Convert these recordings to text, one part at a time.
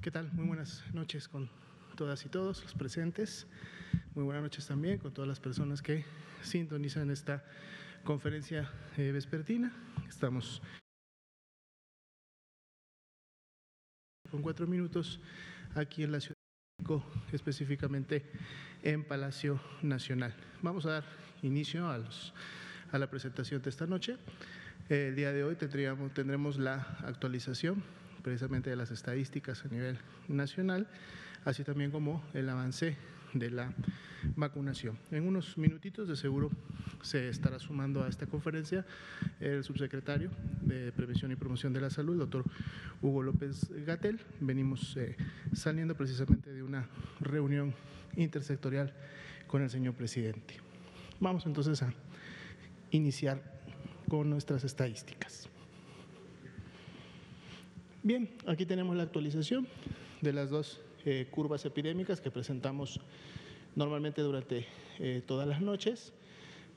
¿Qué tal? Muy buenas noches con todas y todos los presentes. Muy buenas noches también con todas las personas que sintonizan esta conferencia eh, vespertina. Estamos con cuatro minutos aquí en la Ciudad de México, específicamente en Palacio Nacional. Vamos a dar inicio a, los, a la presentación de esta noche. El día de hoy tendremos la actualización precisamente de las estadísticas a nivel nacional, así también como el avance de la vacunación. En unos minutitos de seguro se estará sumando a esta conferencia el subsecretario de Prevención y Promoción de la Salud, doctor Hugo López Gatel. Venimos eh, saliendo precisamente de una reunión intersectorial con el señor presidente. Vamos entonces a iniciar con nuestras estadísticas. Bien, aquí tenemos la actualización de las dos eh, curvas epidémicas que presentamos normalmente durante eh, todas las noches.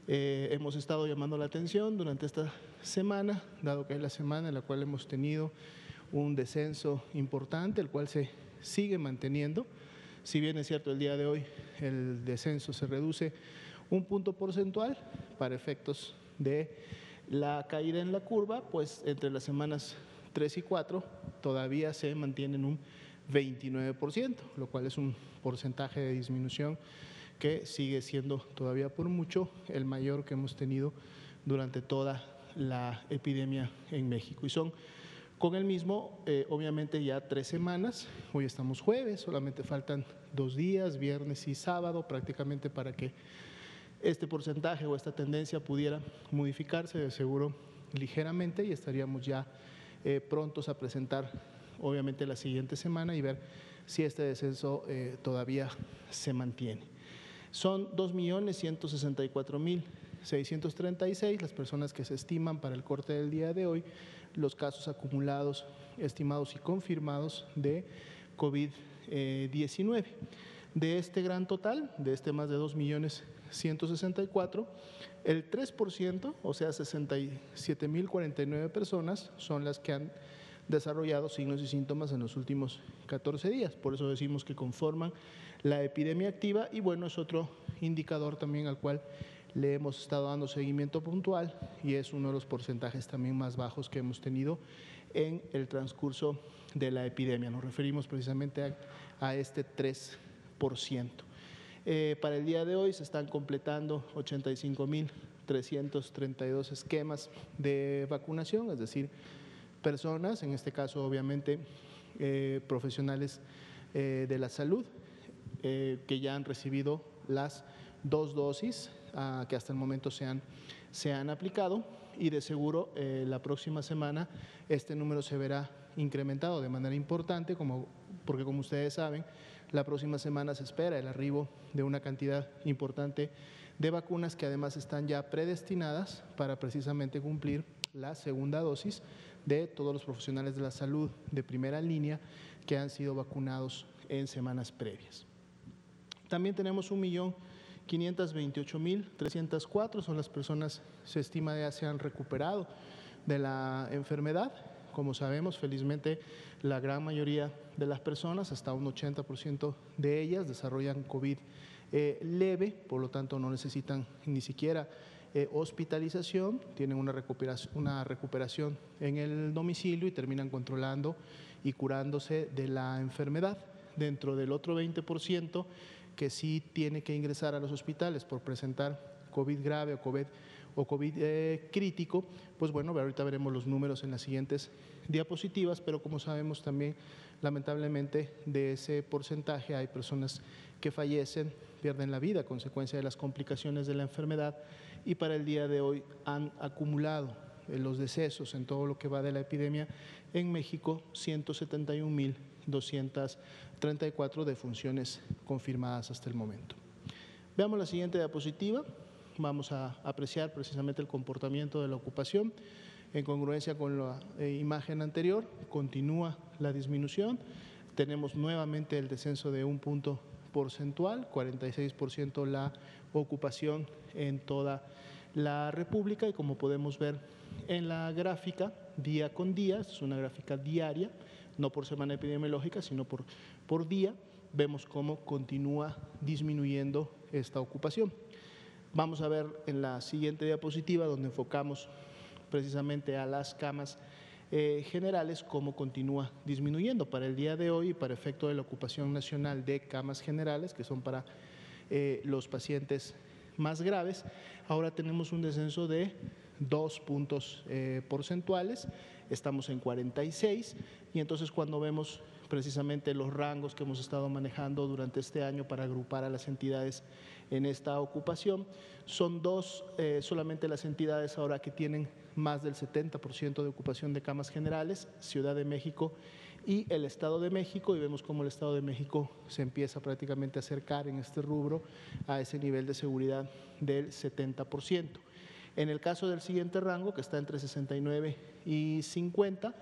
Eh, hemos estado llamando la atención durante esta semana, dado que es la semana en la cual hemos tenido un descenso importante, el cual se sigue manteniendo. Si bien es cierto, el día de hoy el descenso se reduce un punto porcentual para efectos de la caída en la curva, pues entre las semanas 3 y 4 todavía se mantienen un 29%, lo cual es un porcentaje de disminución que sigue siendo todavía por mucho el mayor que hemos tenido durante toda la epidemia en México. Y son con el mismo, eh, obviamente ya tres semanas, hoy estamos jueves, solamente faltan dos días, viernes y sábado prácticamente para que este porcentaje o esta tendencia pudiera modificarse de seguro ligeramente y estaríamos ya eh, prontos a presentar obviamente la siguiente semana y ver si este descenso eh, todavía se mantiene. Son 2.164.636 las personas que se estiman para el corte del día de hoy, los casos acumulados, estimados y confirmados de COVID-19. De este gran total, de este más de 2.164.000, el 3%, o sea, 67.049 personas, son las que han desarrollado signos y síntomas en los últimos 14 días. Por eso decimos que conforman la epidemia activa y bueno, es otro indicador también al cual le hemos estado dando seguimiento puntual y es uno de los porcentajes también más bajos que hemos tenido en el transcurso de la epidemia. Nos referimos precisamente a, a este 3%. Eh, para el día de hoy se están completando 85.332 esquemas de vacunación, es decir, personas, en este caso obviamente eh, profesionales eh, de la salud, que ya han recibido las dos dosis ah, que hasta el momento se han, se han aplicado. Y de seguro la próxima semana este número se verá incrementado de manera importante, como, porque como ustedes saben, la próxima semana se espera el arribo de una cantidad importante de vacunas que además están ya predestinadas para precisamente cumplir la segunda dosis de todos los profesionales de la salud de primera línea que han sido vacunados en semanas previas. También tenemos un millón 528.304 son las personas, se estima ya se han recuperado de la enfermedad como sabemos, felizmente la gran mayoría de las personas, hasta un 80% de ellas, desarrollan COVID eh, leve, por lo tanto no necesitan ni siquiera eh, hospitalización, tienen una recuperación, en el domicilio y terminan controlando y curándose de la enfermedad. Dentro del otro 20% que sí tiene que ingresar a los hospitales por presentar COVID grave o COVID o COVID eh, crítico, pues bueno, ahorita veremos los números en las siguientes diapositivas, pero como sabemos también, lamentablemente, de ese porcentaje hay personas que fallecen, pierden la vida a consecuencia de las complicaciones de la enfermedad y para el día de hoy han acumulado eh, los decesos en todo lo que va de la epidemia en México 171.234 defunciones confirmadas hasta el momento. Veamos la siguiente diapositiva vamos a apreciar precisamente el comportamiento de la ocupación. En congruencia con la eh, imagen anterior, continúa la disminución. Tenemos nuevamente el descenso de un punto porcentual, 46% la ocupación en toda la República y como podemos ver en la gráfica, día con día, es una gráfica diaria, no por semana epidemiológica, sino por, por día, vemos cómo continúa disminuyendo esta ocupación. Vamos a ver en la siguiente diapositiva, donde enfocamos precisamente a las camas eh, generales, cómo continúa disminuyendo. Para el día de hoy, para efecto de la ocupación nacional de camas generales, que son para eh, los pacientes más graves, ahora tenemos un descenso de dos puntos eh, porcentuales, estamos en 46 y entonces cuando vemos precisamente los rangos que hemos estado manejando durante este año para agrupar a las entidades en esta ocupación. Son dos eh, solamente las entidades ahora que tienen más del 70% de ocupación de camas generales, Ciudad de México y el Estado de México, y vemos cómo el Estado de México se empieza prácticamente a acercar en este rubro a ese nivel de seguridad del 70%. En el caso del siguiente rango, que está entre 69 y 50,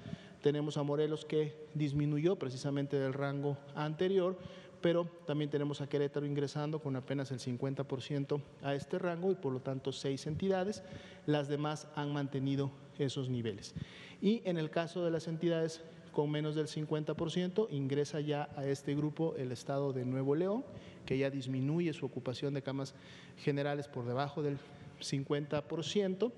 tenemos a Morelos que disminuyó precisamente del rango anterior, pero también tenemos a Querétaro ingresando con apenas el 50% a este rango y por lo tanto seis entidades, las demás han mantenido esos niveles. Y en el caso de las entidades con menos del 50%, ingresa ya a este grupo el estado de Nuevo León, que ya disminuye su ocupación de camas generales por debajo del 50%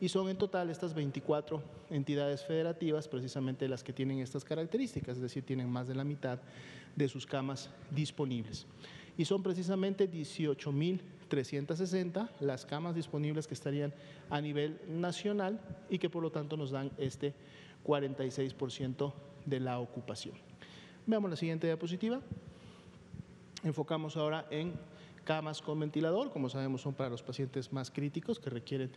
y son en total estas 24 entidades federativas precisamente las que tienen estas características, es decir, tienen más de la mitad de sus camas disponibles. Y son precisamente 18.360 las camas disponibles que estarían a nivel nacional y que por lo tanto nos dan este 46% de la ocupación. Veamos la siguiente diapositiva. Enfocamos ahora en camas con ventilador, como sabemos son para los pacientes más críticos que requieren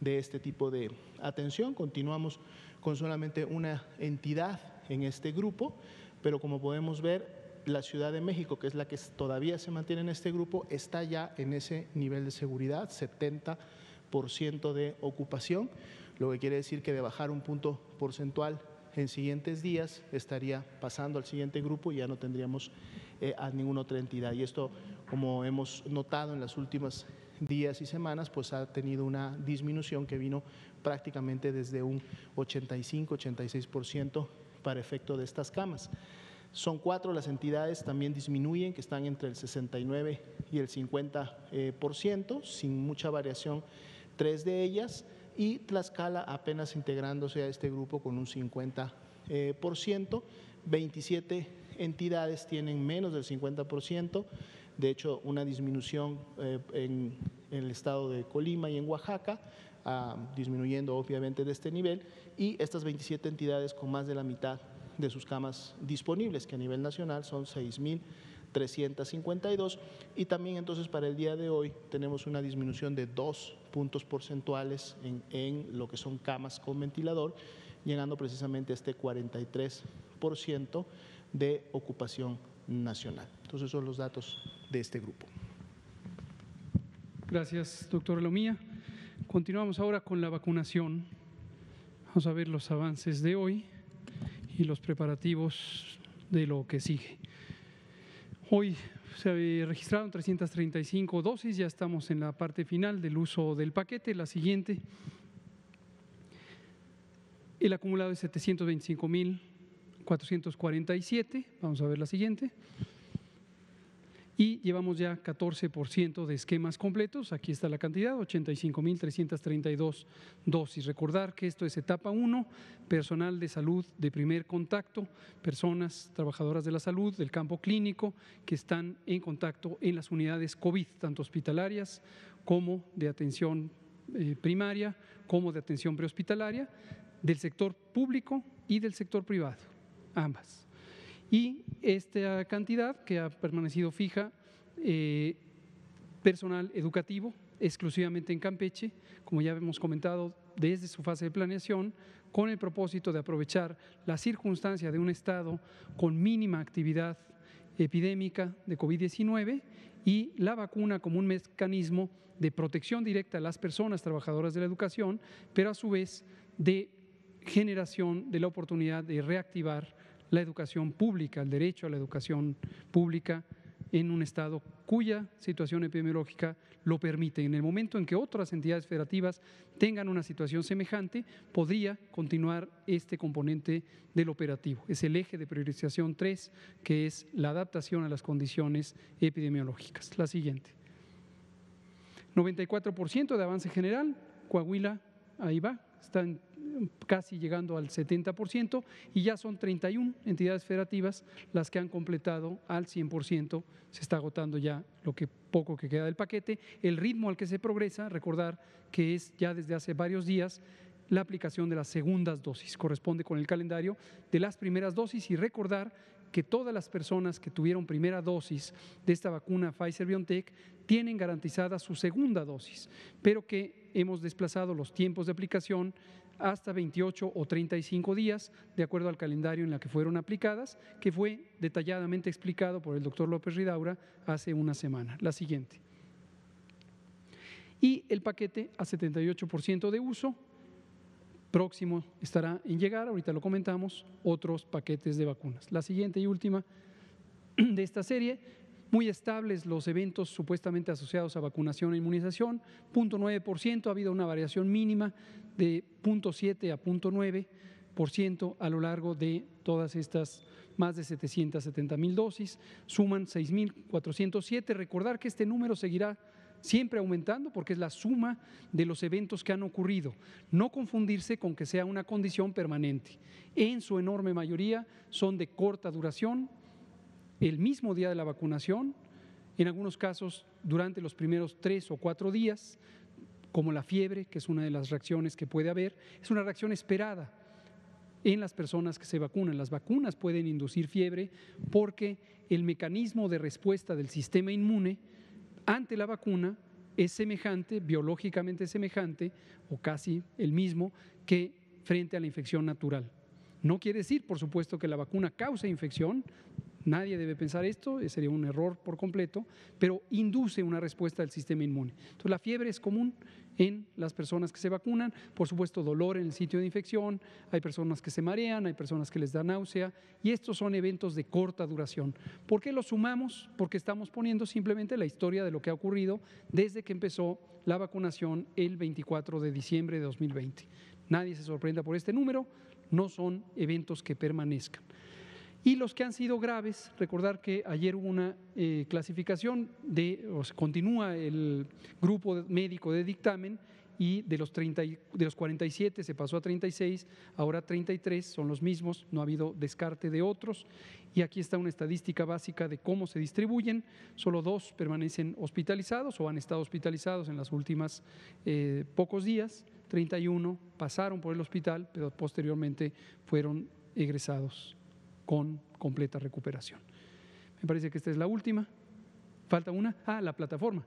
de este tipo de atención. Continuamos con solamente una entidad en este grupo, pero como podemos ver, la Ciudad de México, que es la que todavía se mantiene en este grupo, está ya en ese nivel de seguridad, 70% de ocupación, lo que quiere decir que de bajar un punto porcentual en siguientes días estaría pasando al siguiente grupo y ya no tendríamos eh, a ninguna otra entidad. Y esto, como hemos notado en las últimas días y semanas, pues ha tenido una disminución que vino prácticamente desde un 85-86% para efecto de estas camas. Son cuatro las entidades, también disminuyen, que están entre el 69 y el 50%, eh, por ciento, sin mucha variación, tres de ellas, y Tlaxcala apenas integrándose a este grupo con un 50%, eh, por ciento, 27 entidades tienen menos del 50%, de hecho una disminución eh, en, el estado de Colima y en Oaxaca, ah, disminuyendo obviamente de este nivel, y estas 27 entidades con más de la mitad de sus camas disponibles, que a nivel nacional son 6.352, y también entonces para el día de hoy tenemos una disminución de dos puntos porcentuales en, en lo que son camas con ventilador, llegando precisamente a este 43% de ocupación nacional. Entonces, son los datos de este grupo. Gracias, doctor Lomía. Continuamos ahora con la vacunación. Vamos a ver los avances de hoy y los preparativos de lo que sigue. Hoy se registraron 335 dosis, ya estamos en la parte final del uso del paquete. La siguiente, el acumulado es 725 mil 447, vamos a ver la siguiente. Y llevamos ya 14% de esquemas completos, aquí está la cantidad, 85.332 dosis. Recordar que esto es etapa 1, personal de salud de primer contacto, personas trabajadoras de la salud, del campo clínico, que están en contacto en las unidades COVID, tanto hospitalarias como de atención eh, primaria, como de atención prehospitalaria, del sector público y del sector privado ambas. Y esta cantidad que ha permanecido fija, eh, personal educativo, exclusivamente en Campeche, como ya hemos comentado desde su fase de planeación, con el propósito de aprovechar la circunstancia de un estado con mínima actividad epidémica de COVID-19 y la vacuna como un mecanismo de protección directa a las personas trabajadoras de la educación, pero a su vez de generación de la oportunidad de reactivar la educación pública, el derecho a la educación pública en un estado cuya situación epidemiológica lo permite. En el momento en que otras entidades federativas tengan una situación semejante, podría continuar este componente del operativo. Es el eje de priorización 3, que es la adaptación a las condiciones epidemiológicas. La siguiente. 94% de avance general, Coahuila, ahí va, está casi llegando al 70% y ya son 31 entidades federativas las que han completado al 100%, se está agotando ya lo que poco que queda del paquete. El ritmo al que se progresa, recordar que es ya desde hace varios días la aplicación de las segundas dosis, corresponde con el calendario de las primeras dosis y recordar que todas las personas que tuvieron primera dosis de esta vacuna Pfizer BioNTech tienen garantizada su segunda dosis, pero que hemos desplazado los tiempos de aplicación hasta 28 o 35 días, de acuerdo al calendario en la que fueron aplicadas, que fue detalladamente explicado por el doctor López Ridaura hace una semana. La siguiente. Y el paquete a 78% de uso, próximo estará en llegar, ahorita lo comentamos, otros paquetes de vacunas. La siguiente y última de esta serie, muy estables los eventos supuestamente asociados a vacunación e inmunización, 0.9%, ha habido una variación mínima de 0.7 a 0.9% a lo largo de todas estas más de 770 mil dosis, suman 6.407. Recordar que este número seguirá siempre aumentando porque es la suma de los eventos que han ocurrido. No confundirse con que sea una condición permanente. En su enorme mayoría son de corta duración, el mismo día de la vacunación, en algunos casos durante los primeros tres o cuatro días, como la fiebre, que es una de las reacciones que puede haber, es una reacción esperada en las personas que se vacunan. Las vacunas pueden inducir fiebre porque el mecanismo de respuesta del sistema inmune ante la vacuna es semejante, biológicamente semejante, o casi el mismo, que frente a la infección natural. No quiere decir, por supuesto, que la vacuna cause infección, Nadie debe pensar esto, sería un error por completo, pero induce una respuesta del sistema inmune. Entonces, la fiebre es común en las personas que se vacunan, por supuesto, dolor en el sitio de infección, hay personas que se marean, hay personas que les da náusea, y estos son eventos de corta duración. ¿Por qué los sumamos? Porque estamos poniendo simplemente la historia de lo que ha ocurrido desde que empezó la vacunación el 24 de diciembre de 2020. Nadie se sorprenda por este número, no son eventos que permanezcan. Y los que han sido graves, recordar que ayer hubo una eh, clasificación de, o se continúa el grupo médico de dictamen y de los, 30, de los 47 se pasó a 36, ahora 33 son los mismos, no ha habido descarte de otros. Y aquí está una estadística básica de cómo se distribuyen. Solo dos permanecen hospitalizados o han estado hospitalizados en los últimos eh, pocos días. 31 pasaron por el hospital, pero posteriormente fueron egresados con completa recuperación. Me parece que esta es la última. Falta una. Ah, la plataforma.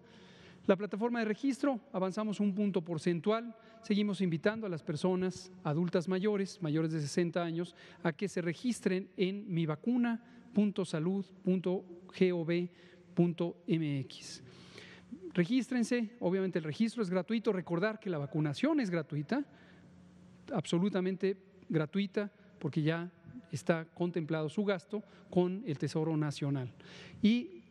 La plataforma de registro, avanzamos un punto porcentual, seguimos invitando a las personas adultas mayores, mayores de 60 años, a que se registren en mivacuna.salud.gov.mx. Regístrense, obviamente el registro es gratuito, recordar que la vacunación es gratuita, absolutamente gratuita, porque ya está contemplado su gasto con el Tesoro Nacional. Y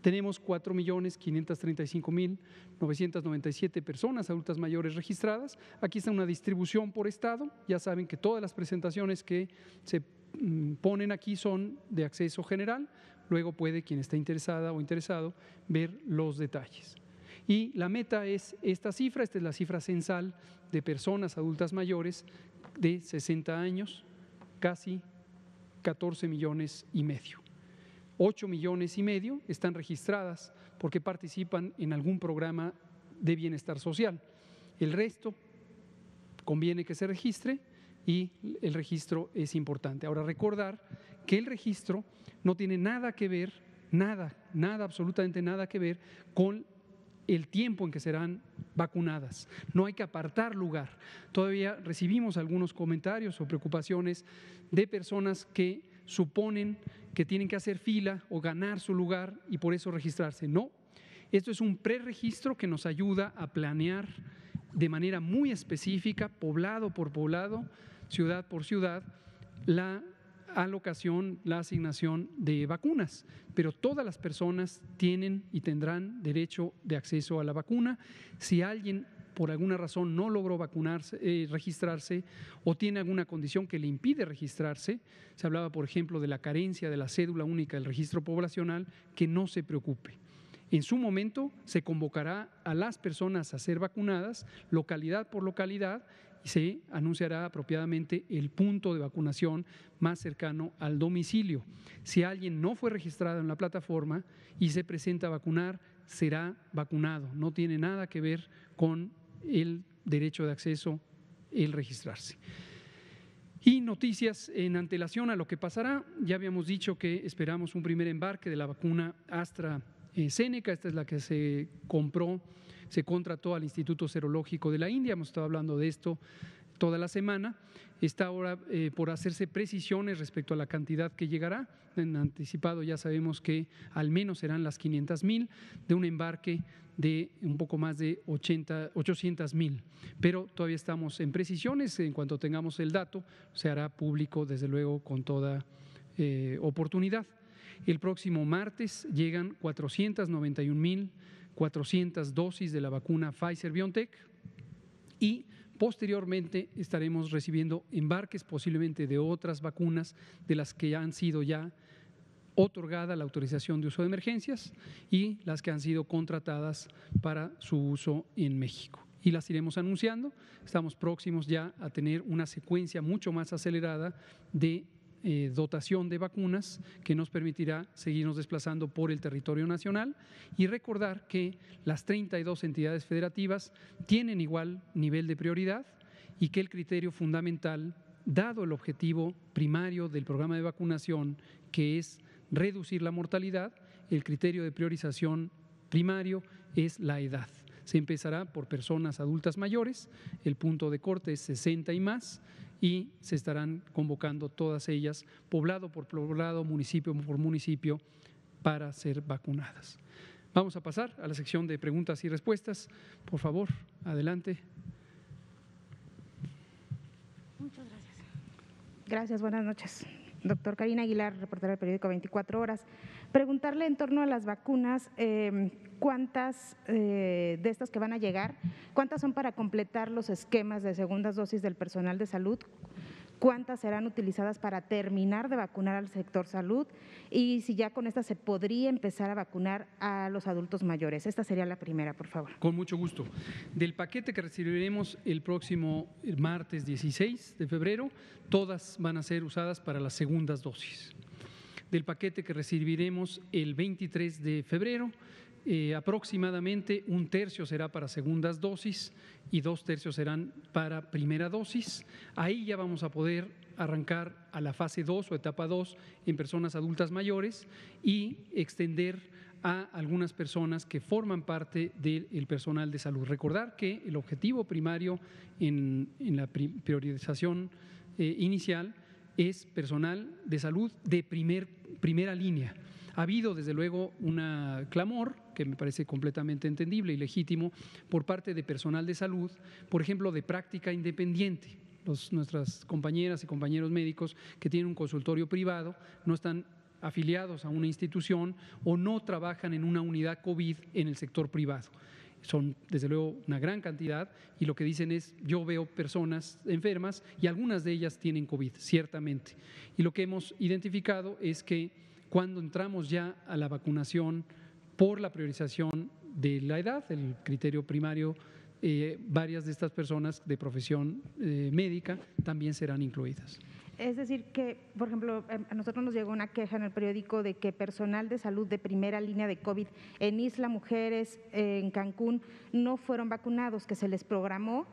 tenemos 4.535.997 personas adultas mayores registradas. Aquí está una distribución por estado. Ya saben que todas las presentaciones que se mm, ponen aquí son de acceso general. Luego puede quien está interesada o interesado ver los detalles. Y la meta es esta cifra, esta es la cifra censal de personas adultas mayores de 60 años, casi 14 millones y medio. 8 millones y medio están registradas porque participan en algún programa de bienestar social. El resto conviene que se registre y el registro es importante. Ahora, recordar que el registro no tiene nada que ver, nada, nada, absolutamente nada que ver con el tiempo en que serán vacunadas. No hay que apartar lugar. Todavía recibimos algunos comentarios o preocupaciones de personas que suponen que tienen que hacer fila o ganar su lugar y por eso registrarse. No, esto es un preregistro que nos ayuda a planear de manera muy específica, poblado por poblado, ciudad por ciudad, la alocación, la asignación de vacunas, pero todas las personas tienen y tendrán derecho de acceso a la vacuna. Si alguien por alguna razón no logró vacunarse, eh, registrarse o tiene alguna condición que le impide registrarse, se hablaba, por ejemplo, de la carencia de la cédula única del registro poblacional, que no se preocupe. En su momento se convocará a las personas a ser vacunadas, localidad por localidad, se anunciará apropiadamente el punto de vacunación más cercano al domicilio. Si alguien no fue registrado en la plataforma y se presenta a vacunar, será vacunado. No tiene nada que ver con el derecho de acceso, el registrarse. Y noticias en antelación a lo que pasará. Ya habíamos dicho que esperamos un primer embarque de la vacuna AstraZeneca. Esta es la que se compró, se contrató al Instituto Serológico de la India. Hemos estado hablando de esto toda la semana. Está ahora eh, por hacerse precisiones respecto a la cantidad que llegará. En anticipado ya sabemos que al menos serán las 500 mil de un embarque de un poco más de 80, 800 mil. Pero todavía estamos en precisiones. En cuanto tengamos el dato, se hará público, desde luego, con toda eh, oportunidad. El próximo martes llegan 491 mil 400 dosis de la vacuna Pfizer BioNTech y Posteriormente estaremos recibiendo embarques posiblemente de otras vacunas de las que han sido ya otorgada la autorización de uso de emergencias y las que han sido contratadas para su uso en México. Y las iremos anunciando. Estamos próximos ya a tener una secuencia mucho más acelerada de eh, dotación de vacunas que nos permitirá seguirnos desplazando por el territorio nacional y recordar que las 32 entidades federativas tienen igual nivel de prioridad y que el criterio fundamental, dado el objetivo primario del programa de vacunación, que es reducir la mortalidad, el criterio de priorización primario es la edad. Se empezará por personas adultas mayores, el punto de corte es 60 y más, y se estarán convocando todas ellas, poblado por poblado, municipio por municipio, para ser vacunadas. Vamos a pasar a la sección de preguntas y respuestas. Por favor, adelante. Muchas gracias. Gracias, buenas noches. Doctor Karina Aguilar, reportera del periódico 24 Horas. Preguntarle en torno a las vacunas, eh, ¿cuántas eh, de estas que van a llegar, cuántas son para completar los esquemas de segundas dosis del personal de salud? cuántas serán utilizadas para terminar de vacunar al sector salud y si ya con estas se podría empezar a vacunar a los adultos mayores. Esta sería la primera, por favor. Con mucho gusto. Del paquete que recibiremos el próximo martes 16 de febrero, todas van a ser usadas para las segundas dosis. Del paquete que recibiremos el 23 de febrero, eh, aproximadamente un tercio será para segundas dosis y dos tercios serán para primera dosis. Ahí ya vamos a poder arrancar a la fase 2 o etapa 2 en personas adultas mayores y extender a algunas personas que forman parte del personal de salud. Recordar que el objetivo primario en, la priorización eh, inicial es personal de salud de primer, primera línea. Ha habido, desde luego, un clamor que me parece completamente entendible y legítimo por parte de personal de salud, por ejemplo, de práctica independiente. nuestras compañeras y compañeros médicos que tienen un consultorio privado no están afiliados a una institución o no trabajan en una unidad COVID en el sector privado. Son, desde luego, una gran cantidad y lo que dicen es, yo veo personas enfermas y algunas de ellas tienen COVID, ciertamente. Y lo que hemos identificado es que cuando entramos ya a la vacunación por la priorización de la edad, el criterio primario, eh, varias de estas personas de profesión eh, médica también serán incluidas. Es decir, que, por ejemplo, em, a nosotros nos llegó una queja en el periódico de que personal de salud de primera línea de COVID en Isla Mujeres, en Cancún, no fueron vacunados, que se les programó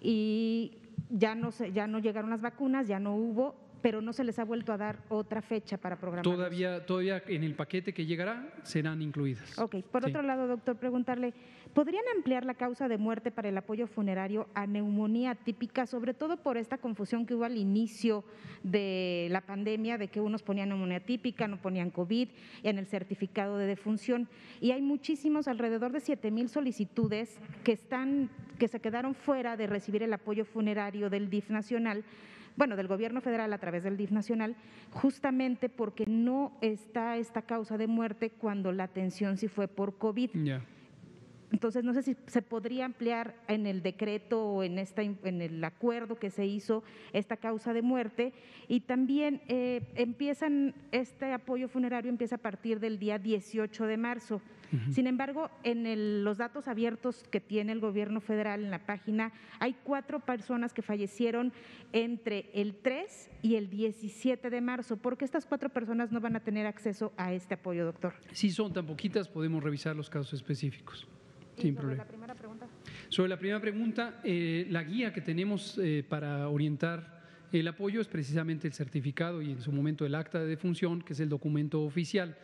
y ya no, ya no llegaron las vacunas, ya no hubo pero no se les ha vuelto a dar otra fecha para programar. Todavía, todavía en el paquete que llegará serán incluidas. Ok, por otro lado, doctor, preguntarle, ¿podrían ampliar la causa de muerte para el apoyo funerario a neumonía típica, sobre todo por esta confusión que hubo al inicio de la pandemia, de que unos ponían neumonía típica, no ponían COVID en el certificado de defunción? Y hay muchísimos, alrededor de 7 mil solicitudes que, están, que se quedaron fuera de recibir el apoyo funerario del DIF nacional bueno, del gobierno federal a través del DIF nacional, justamente porque no está esta causa de muerte cuando la atención sí fue por COVID. Entonces, no sé si se podría ampliar en el decreto o en, esta, en el acuerdo que se hizo esta causa de muerte. Y también eh, empiezan, este apoyo funerario empieza a partir del día 18 de marzo. Sin embargo, en los datos abiertos que tiene el gobierno federal en la página, hay cuatro personas que fallecieron entre el 3 y el 17 de marzo. ¿Por qué estas cuatro personas no van a tener acceso a este apoyo, doctor? Si son tan poquitas, podemos revisar los casos específicos. Sin sobre la primera pregunta. Sobre la primera pregunta, eh, la guía que tenemos eh, para orientar el apoyo es precisamente el certificado y en su momento el acta de defunción, que es el documento oficial.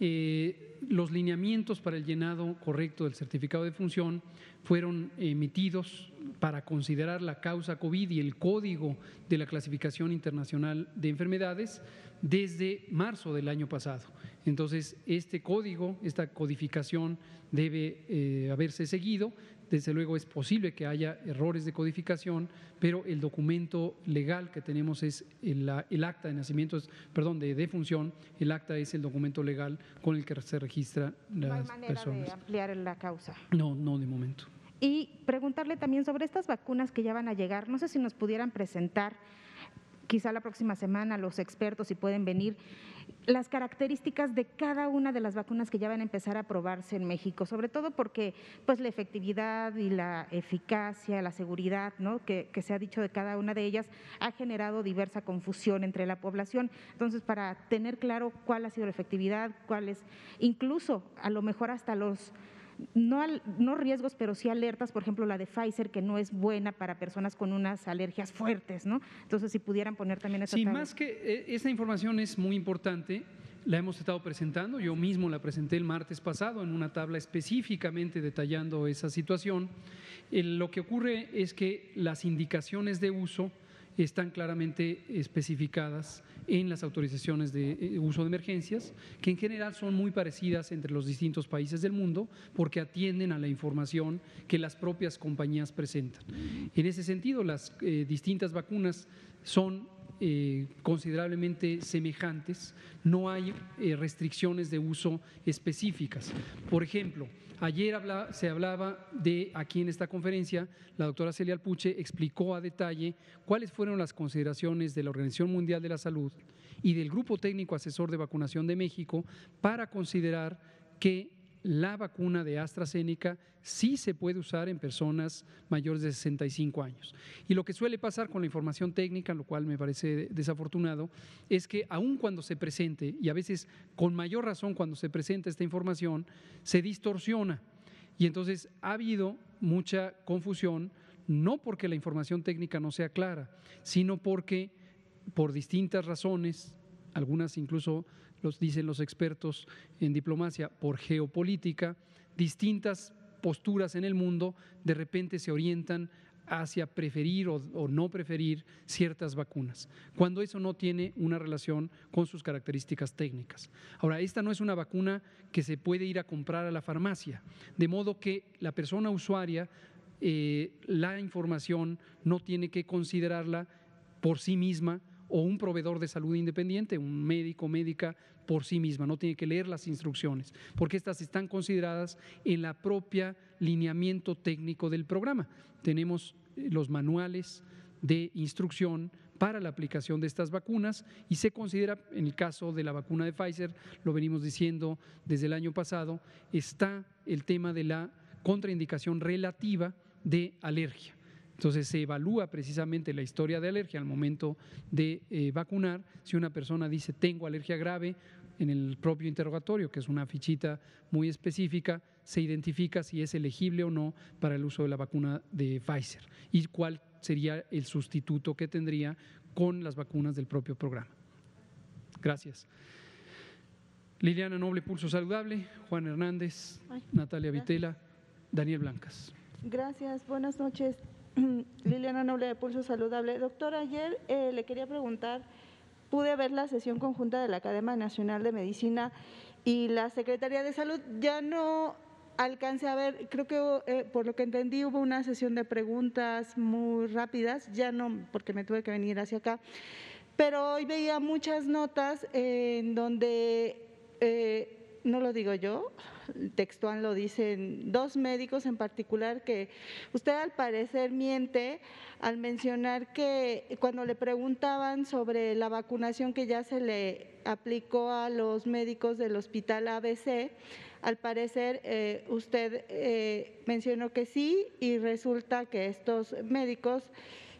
Eh, los lineamientos para el llenado correcto del certificado de función fueron emitidos para considerar la causa COVID y el código de la clasificación internacional de enfermedades desde marzo del año pasado. Entonces, este código, esta codificación debe eh, haberse seguido. Desde luego es posible que haya errores de codificación, pero el documento legal que tenemos es el, acta de nacimiento, perdón, de defunción. El acta es el documento legal con el que se registra las no hay manera De ampliar la causa. No, no de momento. Y preguntarle también sobre estas vacunas que ya van a llegar. No sé si nos pudieran presentar quizá la próxima semana los expertos si pueden venir, las características de cada una de las vacunas que ya van a empezar a probarse en México, sobre todo porque pues la efectividad y la eficacia, la seguridad ¿no? que, que se ha dicho de cada una de ellas ha generado diversa confusión entre la población. Entonces, para tener claro cuál ha sido la efectividad, cuáles, incluso a lo mejor hasta los no, no riesgos, pero sí alertas, por ejemplo, la de Pfizer, que no es buena para personas con unas alergias fuertes, ¿no? Entonces, si pudieran poner también esa Sí, más que eh, esa información es muy importante, la hemos estado presentando, yo mismo la presenté el martes pasado en una tabla específicamente detallando esa situación. lo que ocurre es que las indicaciones de uso están claramente especificadas en las autorizaciones de eh, uso de emergencias, que en general son muy parecidas entre los distintos países del mundo porque atienden a la información que las propias compañías presentan. En ese sentido, las eh, distintas vacunas son eh, considerablemente semejantes, no hay restricciones de uso específicas. Por ejemplo, Ayer se hablaba de, aquí en esta conferencia, la doctora Celia Alpuche explicó a detalle cuáles fueron las consideraciones de la Organización Mundial de la Salud y del Grupo Técnico Asesor de Vacunación de México para considerar que la vacuna de AstraZeneca sí se puede usar en personas mayores de 65 años. Y lo que suele pasar con la información técnica, lo cual me parece desafortunado, es que aun cuando se presente, y a veces con mayor razón cuando se presenta esta información, se distorsiona. Y entonces ha habido mucha confusión, no porque la información técnica no sea clara, sino porque por distintas razones, algunas incluso los dicen los expertos en diplomacia, por geopolítica, distintas posturas en el mundo de repente se orientan hacia preferir o, no preferir ciertas vacunas, cuando eso no tiene una relación con sus características técnicas. Ahora, esta no es una vacuna que se puede ir a comprar a la farmacia, de modo que la persona usuaria, eh, la información no tiene que considerarla por sí misma o un proveedor de salud independiente, un médico, médica por sí misma, no tiene que leer las instrucciones, porque estas están consideradas en la propia lineamiento técnico del programa. Tenemos eh, los manuales de instrucción para la aplicación de estas vacunas y se considera, en el caso de la vacuna de Pfizer, lo venimos diciendo desde el año pasado, está el tema de la contraindicación relativa de alergia. Entonces se evalúa precisamente la historia de alergia al momento de eh, vacunar. Si una persona dice tengo alergia grave, en el propio interrogatorio, que es una fichita muy específica, se identifica si es elegible o no para el uso de la vacuna de Pfizer y cuál sería el sustituto que tendría con las vacunas del propio programa. Gracias. Liliana Noble, Pulso Saludable, Juan Hernández, Natalia Vitela, Daniel Blancas. Gracias, buenas noches. Liliana Noble de Pulso Saludable. Doctor, ayer eh, le quería preguntar, pude ver la sesión conjunta de la Academia Nacional de Medicina y la Secretaría de Salud ya no alcancé a ver, creo que eh, por lo que entendí hubo una sesión de preguntas muy rápidas, ya no porque me tuve que venir hacia acá, pero hoy veía muchas notas en donde, eh, no lo digo yo, textual lo dicen dos médicos en particular que usted al parecer miente al mencionar que cuando le preguntaban sobre la vacunación que ya se le aplicó a los médicos del hospital ABC, al parecer eh, usted eh, mencionó que sí y resulta que estos médicos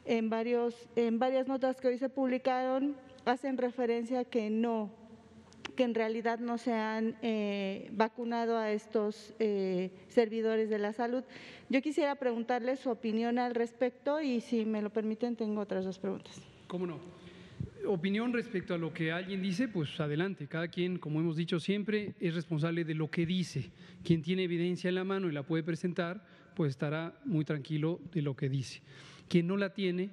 en, varios, en varias notas que hoy se publicaron hacen referencia que no, que en realidad no se han eh, vacunado a estos eh, servidores de la salud. Yo quisiera preguntarle su opinión al respecto y si me lo permiten tengo otras dos preguntas. ¿Cómo no? Opinión respecto a lo que alguien dice, pues adelante. Cada quien, como hemos dicho siempre, es responsable de lo que dice. Quien tiene evidencia en la mano y la puede presentar, pues estará muy tranquilo de lo que dice. Quien no la tiene,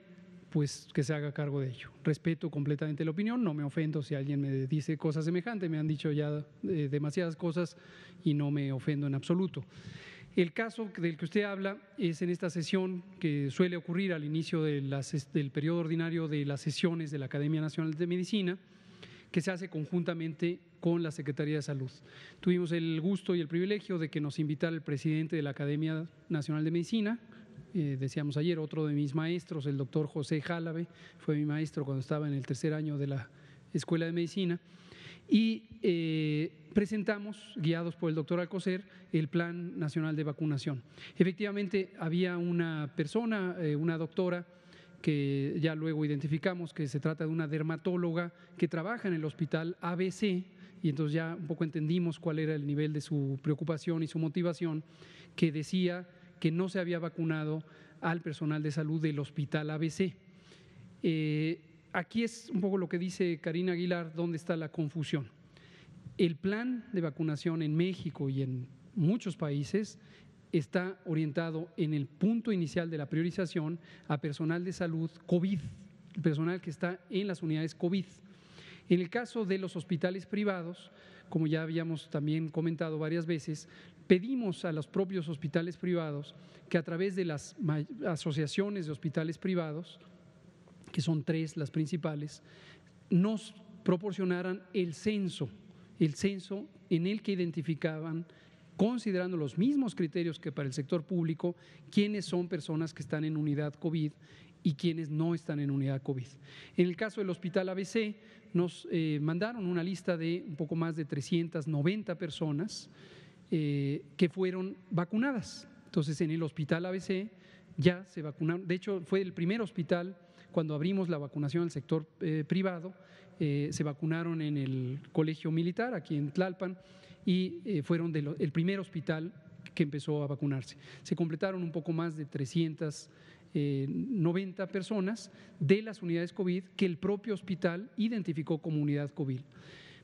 pues que se haga cargo de ello. Respeto completamente la opinión, no me ofendo si alguien me dice cosas semejantes, me han dicho ya eh, demasiadas cosas y no me ofendo en absoluto. El caso del que usted habla es en esta sesión que suele ocurrir al inicio del periodo ordinario de las sesiones de la Academia Nacional de Medicina, que se hace conjuntamente con la Secretaría de Salud. Tuvimos el gusto y el privilegio de que nos invitara el presidente de la Academia Nacional de Medicina, eh, decíamos ayer, otro de mis maestros, el doctor José Jálave, fue mi maestro cuando estaba en el tercer año de la Escuela de Medicina, y eh, presentamos, guiados por el doctor Alcocer, el Plan Nacional de Vacunación. Efectivamente, había una persona, eh, una doctora, que ya luego identificamos que se trata de una dermatóloga que trabaja en el hospital ABC, y entonces ya un poco entendimos cuál era el nivel de su preocupación y su motivación, que decía que no se había vacunado al personal de salud del hospital ABC. Eh, aquí es un poco lo que dice Karina Aguilar, dónde está la confusión. El plan de vacunación en México y en muchos países está orientado en el punto inicial de la priorización a personal de salud COVID, personal que está en las unidades COVID. En el caso de los hospitales privados, como ya habíamos también comentado varias veces, pedimos a los propios hospitales privados que a través de las asociaciones de hospitales privados, que son tres las principales, nos proporcionaran el censo, el censo en el que identificaban considerando los mismos criterios que para el sector público, quiénes son personas que están en unidad COVID y quienes no están en unidad COVID. En el caso del Hospital ABC, nos eh, mandaron una lista de un poco más de 390 personas eh, que fueron vacunadas. Entonces, en el Hospital ABC ya se vacunaron. De hecho, fue el primer hospital cuando abrimos la vacunación al sector eh, privado. se vacunaron en el Colegio Militar, aquí en Tlalpan, y fueron el primer hospital que empezó a vacunarse. Se completaron un poco más de 300 90 personas de las unidades COVID que el propio hospital identificó como unidad COVID.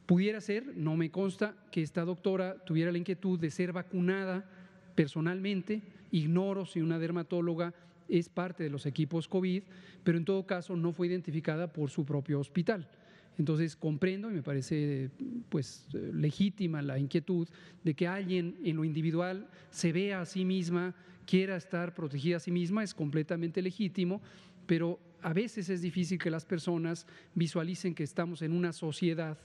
Pudiera ser, no me consta, que esta doctora tuviera la inquietud de ser vacunada personalmente, ignoro si una dermatóloga es parte de los equipos COVID, pero en todo caso no fue identificada por su propio hospital. Entonces comprendo y me parece pues legítima la inquietud de que alguien en lo individual se vea a sí misma quiera estar protegida a sí misma, es completamente legítimo, pero a veces es difícil que las personas visualicen que estamos en una sociedad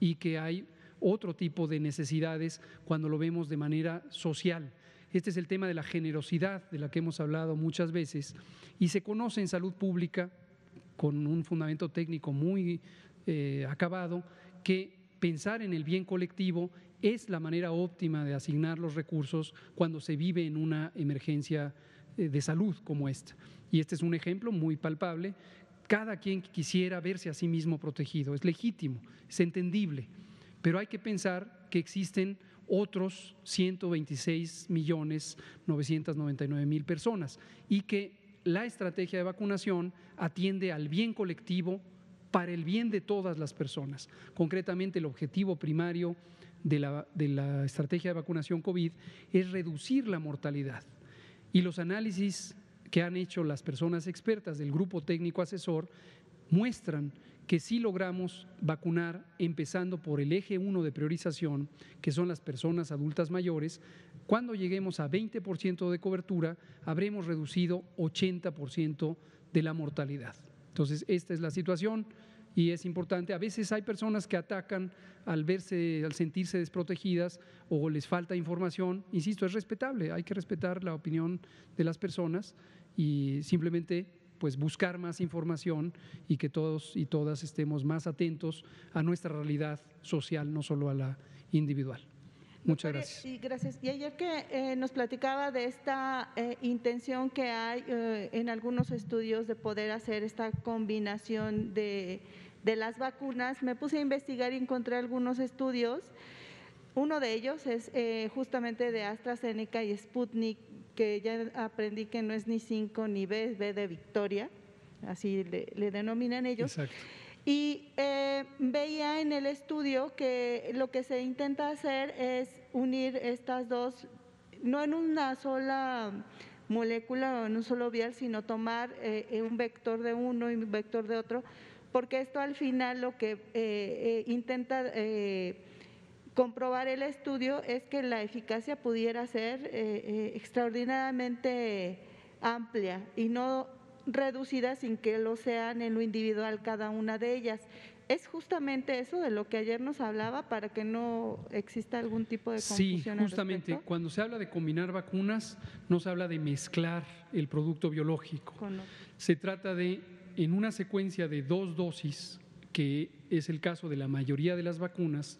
y que hay otro tipo de necesidades cuando lo vemos de manera social. Este es el tema de la generosidad de la que hemos hablado muchas veces y se conoce en salud pública con un fundamento técnico muy eh, acabado que pensar en el bien colectivo es la manera óptima de asignar los recursos cuando se vive en una emergencia eh, de salud como esta. Y este es un ejemplo muy palpable. Cada quien quisiera verse a sí mismo protegido, es legítimo, es entendible, pero hay que pensar que existen otros 126 millones 999 mil personas y que la estrategia de vacunación atiende al bien colectivo para el bien de todas las personas. Concretamente, el objetivo primario de la, estrategia de vacunación COVID es reducir la mortalidad. Y los análisis que han hecho las personas expertas del grupo técnico asesor muestran que si logramos vacunar empezando por el eje 1 de priorización, que son las personas adultas mayores, Cuando lleguemos a 20% de cobertura, habremos reducido 80% de la mortalidad. Entonces, esta es la situación y es importante. A veces hay personas que atacan al verse, al sentirse desprotegidas o les falta información. Insisto, es respetable, hay que respetar la opinión de las personas y simplemente pues buscar más información y que todos y todas estemos más atentos a nuestra realidad social, no solo a la individual. Muchas gracias. Y gracias. Y ayer que eh, nos platicaba de esta eh, intención que hay eh, en algunos estudios de poder hacer esta combinación de, de, las vacunas, me puse a investigar y encontré algunos estudios. Uno de ellos es justamente de AstraZeneca y Sputnik, que ya aprendí que no es ni 5 ni B, es B de Victoria, así le, le denominan ellos. Exacto. Y eh, veía en el estudio que lo que se intenta hacer es unir estas dos, no en una sola molécula o en un solo vial, sino tomar eh, un vector de uno y un vector de otro, porque esto al final lo que eh, intenta comprobar el estudio es que la eficacia pudiera ser extraordinariamente amplia y no reducidas sin que lo sean en lo individual cada una de ellas. Es justamente eso de lo que ayer nos hablaba para que no exista algún tipo de confusión. Sí, justamente. Cuando se habla de combinar vacunas, no se habla de mezclar el producto biológico. Se trata de, en una secuencia de dos dosis, que es el caso de la mayoría de las vacunas,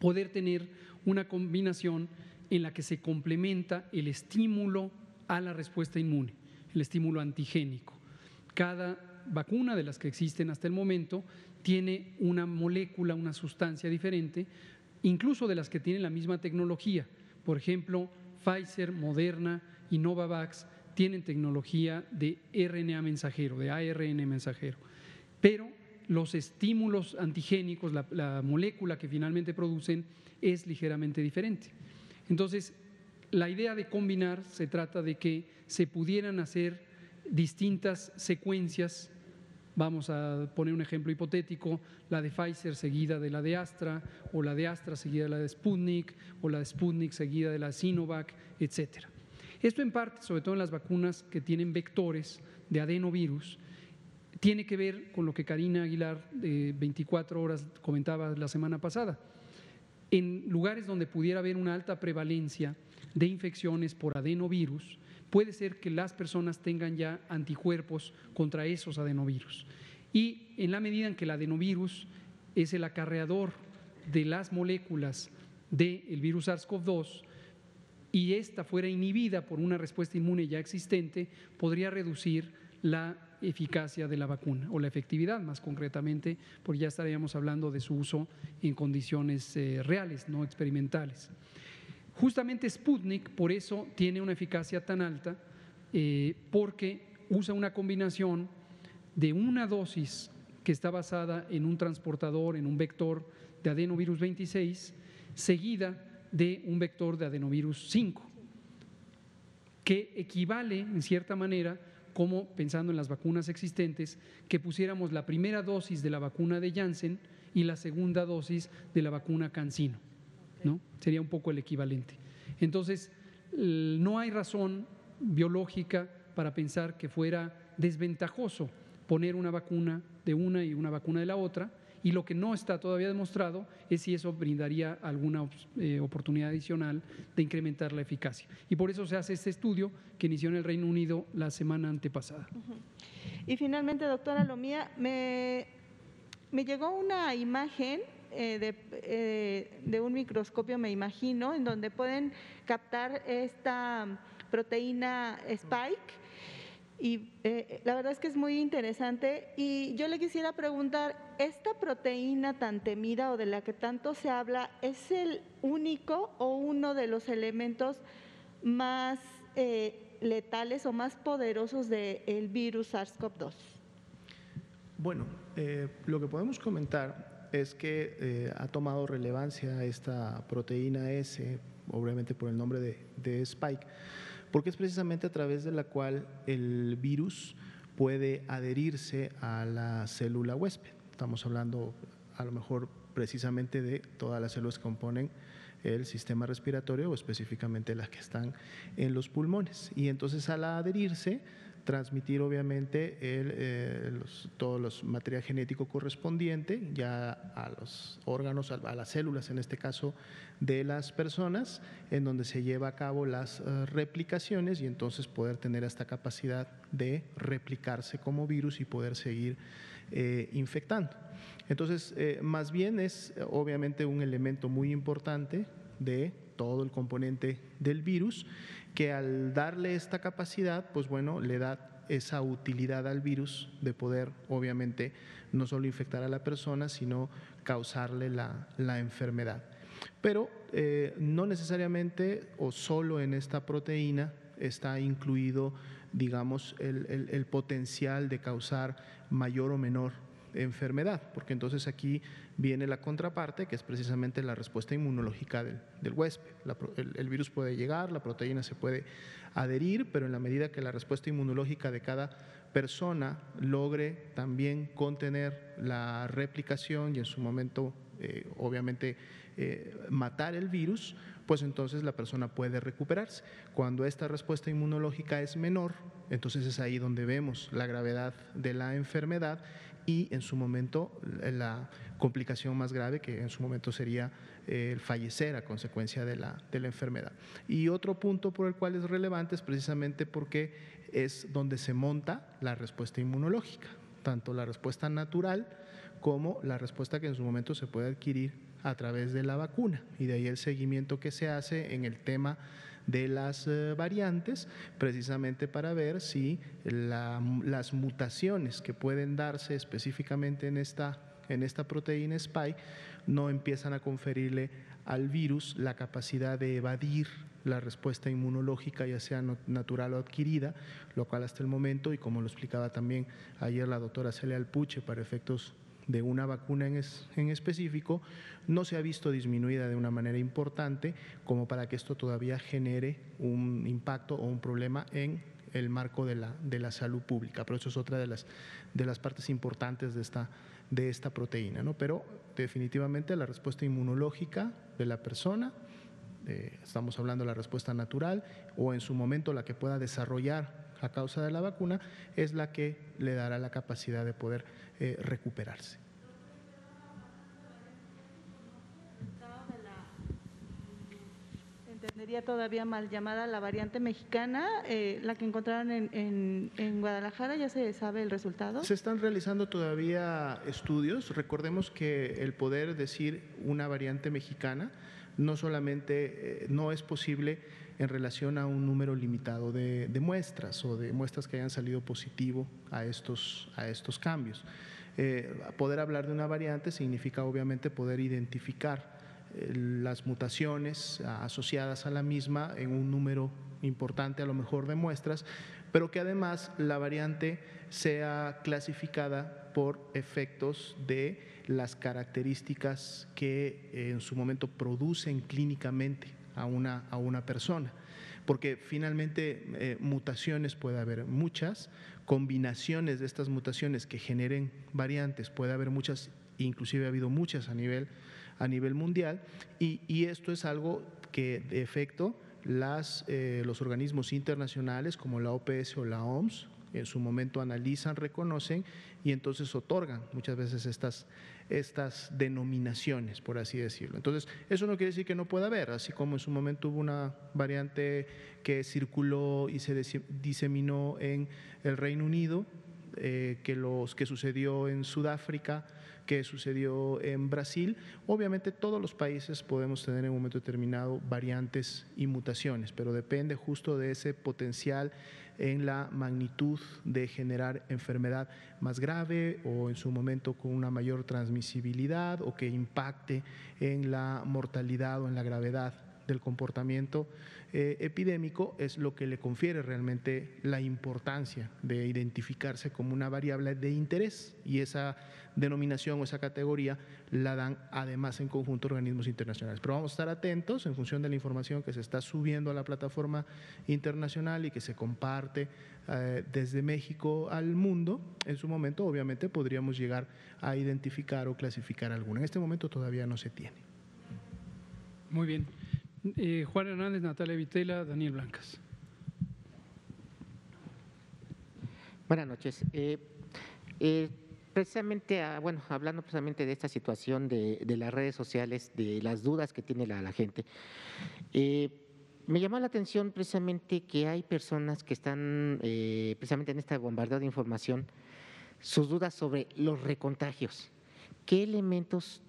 poder tener una combinación en la que se complementa el estímulo a la respuesta inmune el estímulo antigénico. Cada vacuna de las que existen hasta el momento tiene una molécula, una sustancia diferente, incluso de las que tienen la misma tecnología. Por ejemplo, Pfizer, Moderna y Novavax tienen tecnología de RNA mensajero, de ARN mensajero. Pero los estímulos antigénicos, la, la molécula que finalmente producen, es ligeramente diferente. Entonces, la idea de combinar se trata de que se pudieran hacer distintas secuencias. Vamos a poner un ejemplo hipotético, la de Pfizer seguida de la de Astra, o la de Astra seguida de la de Sputnik, o la de Sputnik seguida de la Sinovac, etcétera. Esto en parte, sobre todo en las vacunas que tienen vectores de adenovirus, tiene que ver con lo que Karina Aguilar de 24 horas comentaba la semana pasada. En lugares donde pudiera haber una alta prevalencia de infecciones por adenovirus, puede ser que las personas tengan ya anticuerpos contra esos adenovirus. Y en la medida en que el adenovirus es el acarreador de las moléculas del virus SARS-CoV-2 y esta fuera inhibida por una respuesta inmune ya existente, podría reducir la eficacia de la vacuna o la efectividad más concretamente, porque ya estaríamos hablando de su uso en condiciones eh, reales, no experimentales. Justamente Sputnik por eso tiene una eficacia tan alta, eh, porque usa una combinación de una dosis que está basada en un transportador, en un vector de adenovirus 26, seguida de un vector de adenovirus 5, que equivale en cierta manera, como pensando en las vacunas existentes, que pusiéramos la primera dosis de la vacuna de Janssen y la segunda dosis de la vacuna CanSino. ¿no? Sería un poco el equivalente. Entonces, no hay razón biológica para pensar que fuera desventajoso poner una vacuna de una y una vacuna de la otra, y lo que no está todavía demostrado es si eso brindaría alguna eh, oportunidad adicional de incrementar la eficacia. Y por eso se hace este estudio que inició en el Reino Unido la semana antepasada. Y finalmente, doctora Lomía, me, me llegó una imagen eh, eh, de, un microscopio, me imagino, en donde pueden captar esta proteína spike. Y eh, la verdad es que es muy interesante. Y yo le quisiera preguntar, ¿esta proteína tan temida o de la que tanto se habla es el único o uno de los elementos más letales o más poderosos del virus SARS-CoV-2? Bueno, lo que podemos comentar es que eh, ha tomado relevancia esta proteína S, obviamente por el nombre de, Spike, porque es precisamente a través de la cual el virus puede adherirse a la célula huésped. Estamos hablando a lo mejor precisamente de todas las células que componen el sistema respiratorio o específicamente las que están en los pulmones. Y entonces al adherirse, transmitir obviamente el, eh, todos los material genético correspondiente ya a los órganos, a, las células en este caso de las personas, en donde se lleva a cabo las eh, replicaciones y entonces poder tener esta capacidad de replicarse como virus y poder seguir eh, infectando. Entonces, más bien es obviamente un elemento muy importante de todo el componente del virus que al darle esta capacidad, pues bueno, le da esa utilidad al virus de poder, obviamente, no solo infectar a la persona, sino causarle la, enfermedad. Pero eh, no necesariamente o solo en esta proteína está incluido, digamos, el potencial de causar mayor o menor enfermedad, porque entonces aquí viene la contraparte, que es precisamente la respuesta inmunológica del, huésped. el, virus puede llegar, la proteína se puede adherir, pero en la medida que la respuesta inmunológica de cada persona logre también contener la replicación y en su momento, eh, obviamente, eh, matar el virus, pues entonces la persona puede recuperarse. Cuando esta respuesta inmunológica es menor, entonces es ahí donde vemos la gravedad de la enfermedad y en su momento la complicación más grave que en su momento sería eh, el fallecer a consecuencia de la, de la enfermedad. Y otro punto por el cual es relevante es precisamente porque es donde se monta la respuesta inmunológica, tanto la respuesta natural como la respuesta que en su momento se puede adquirir a través de la vacuna. Y de ahí el seguimiento que se hace en el tema de las eh, variantes, precisamente para ver si las mutaciones que pueden darse específicamente en esta, en esta proteína spike no empiezan a conferirle al virus la capacidad de evadir la respuesta inmunológica, ya sea natural o adquirida, lo cual hasta el momento, y como lo explicaba también ayer la doctora Celia Alpuche, para efectos de una vacuna en, en, específico no se ha visto disminuida de una manera importante como para que esto todavía genere un impacto o un problema en el marco de la, de la salud pública. Pero eso es otra de las, de las partes importantes de esta, de esta proteína. ¿no? Pero definitivamente la respuesta inmunológica de la persona, eh, estamos hablando de la respuesta natural o en su momento la que pueda desarrollar a causa de la vacuna, es la que le dará la capacidad de poder eh, recuperarse. Todavía mal llamada la variante mexicana, eh, la que encontraron en, en, Guadalajara, ¿ya se sabe el resultado? Se están realizando todavía estudios. Recordemos que el poder decir una variante mexicana no solamente eh, no es posible en relación a un número limitado de, muestras o de muestras que hayan salido positivo a estos, a estos cambios. Eh, poder hablar de una variante significa obviamente poder identificar las mutaciones asociadas a la misma en un número importante a lo mejor de muestras, pero que además la variante sea clasificada por efectos de las características que en su momento producen clínicamente a una, a una persona. Porque finalmente eh, mutaciones puede haber muchas, combinaciones de estas mutaciones que generen variantes puede haber muchas, inclusive ha habido muchas a nivel, a nivel mundial, y, y esto es algo que de efecto las, eh, los organismos internacionales como la OPS o la OMS en su momento analizan, reconocen y entonces otorgan muchas veces estas, estas denominaciones, por así decirlo. Entonces, eso no quiere decir que no pueda haber, así como en su momento hubo una variante que circuló y se diseminó en el Reino Unido, eh, que, los, que sucedió en Sudáfrica, que sucedió en Brasil. Obviamente todos los países podemos tener en un momento determinado variantes y mutaciones, pero depende justo de ese potencial en la magnitud de generar enfermedad más grave o en su momento con una mayor transmisibilidad o que impacte en la mortalidad o en la gravedad del comportamiento eh, epidémico es lo que le confiere realmente la importancia de identificarse como una variable de interés y esa denominación o esa categoría la dan además en conjunto organismos internacionales. Pero vamos a estar atentos en función de la información que se está subiendo a la plataforma internacional y que se comparte eh, desde México al mundo. En su momento, obviamente, podríamos llegar a identificar o clasificar alguna. En este momento todavía no se tiene. Muy bien. Eh, Juan Hernández, Natalia Vitela, Daniel Blancas. Buenas noches. Eh, eh, precisamente, ah, bueno, hablando precisamente de esta situación de, de, las redes sociales, de las dudas que tiene la, la gente, eh, me llamó la atención precisamente que hay personas que están precisamente en este bombardeo de información, sus dudas sobre los recontagios. ¿Qué elementos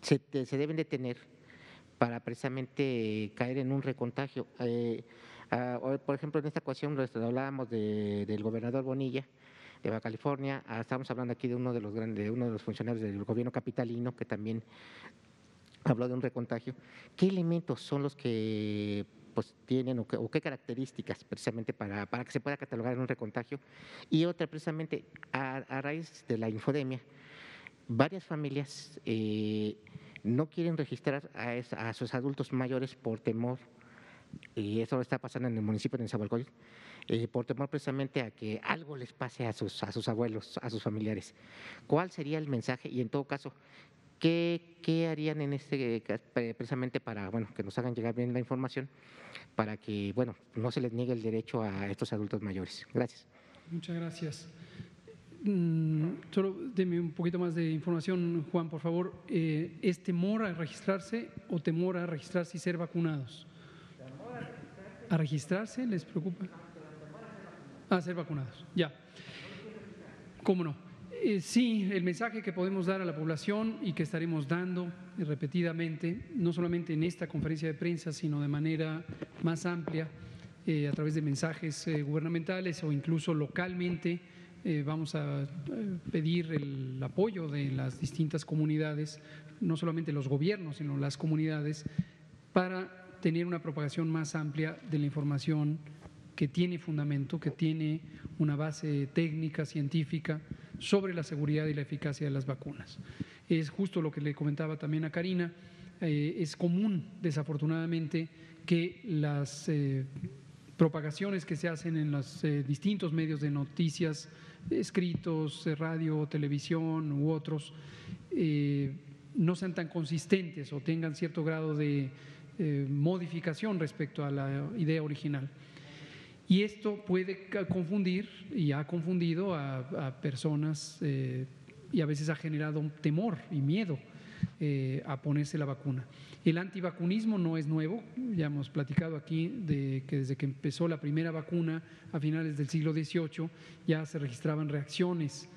se, se deben de tener para precisamente caer en un recontagio? Uh, por ejemplo, en esta ocasión hablábamos de, del gobernador Bonilla de Baja California, uh, estamos hablando aquí de uno de los grandes, de uno de los funcionarios del gobierno capitalino que también habló de un recontagio. ¿Qué elementos son los que pues tienen o, qué características precisamente para, para, que se pueda catalogar en un recontagio? Y otra, precisamente, a, raíz de la infodemia, varias familias eh, no quieren registrar a sus adultos mayores por temor y eso está pasando en el municipio de Nezahualcóyotl, eh, por temor precisamente a que algo les pase a sus, a sus abuelos, a sus familiares. ¿Cuál sería el mensaje? Y en todo caso, ¿qué, qué harían en este precisamente para bueno, que nos hagan llegar bien la información para que bueno, no se les niegue el derecho a estos adultos mayores? Gracias. Muchas gracias. Mm, solo deme un poquito más de información, Juan, por favor. Eh, ¿Es temor a registrarse o temor a registrarse y ser vacunados? ¿A registrarse les preocupa? A ser vacunados, ya. ¿Cómo no? Eh, sí, el mensaje que podemos dar a la población y que estaremos dando repetidamente, no solamente en esta conferencia de prensa, sino de manera más amplia, eh, a través de mensajes eh, gubernamentales o incluso localmente, vamos a pedir el apoyo de las distintas comunidades, no solamente los gobiernos, sino las comunidades, para tener una propagación más amplia de la información que tiene fundamento, que tiene una base técnica, científica, sobre la seguridad y la eficacia de las vacunas. Es justo lo que le comentaba también a Karina, eh, es común, desafortunadamente, que las eh, propagaciones que se hacen en los eh, distintos medios de noticias, escritos, radio, televisión u otros, no sean tan consistentes o tengan cierto grado de eh, modificación respecto a la idea original. Y esto puede confundir y ha confundido a, a personas eh, y a veces ha generado un temor y miedo eh, a ponerse la vacuna. El antivacunismo no es nuevo, ya hemos platicado aquí de que desde que empezó la primera vacuna a finales del siglo XVIII ya se registraban reacciones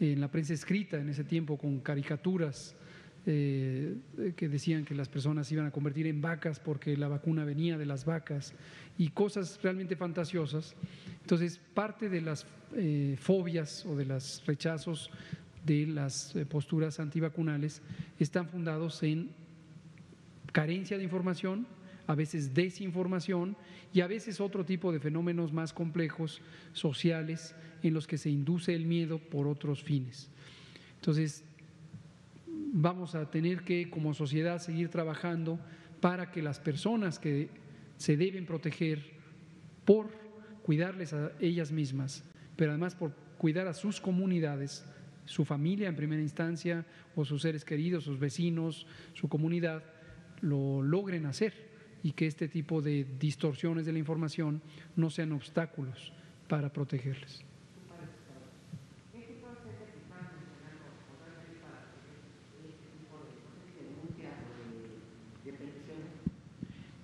en la prensa escrita en ese tiempo con caricaturas eh, que decían que las personas iban a convertir en vacas porque la vacuna venía de las vacas y cosas realmente fantasiosas. Entonces, parte de las eh, fobias o de los rechazos de las eh, posturas antivacunales están fundados en carencia de información, a veces desinformación y a veces otro tipo de fenómenos más complejos sociales en los que se induce el miedo por otros fines. Entonces, vamos a tener que como sociedad seguir trabajando para que las personas que se deben proteger por cuidarles a ellas mismas, pero además por cuidar a sus comunidades, su familia en primera instancia o sus seres queridos, sus vecinos, su comunidad, lo logren hacer y que este tipo de distorsiones de la información no sean obstáculos para protegerles.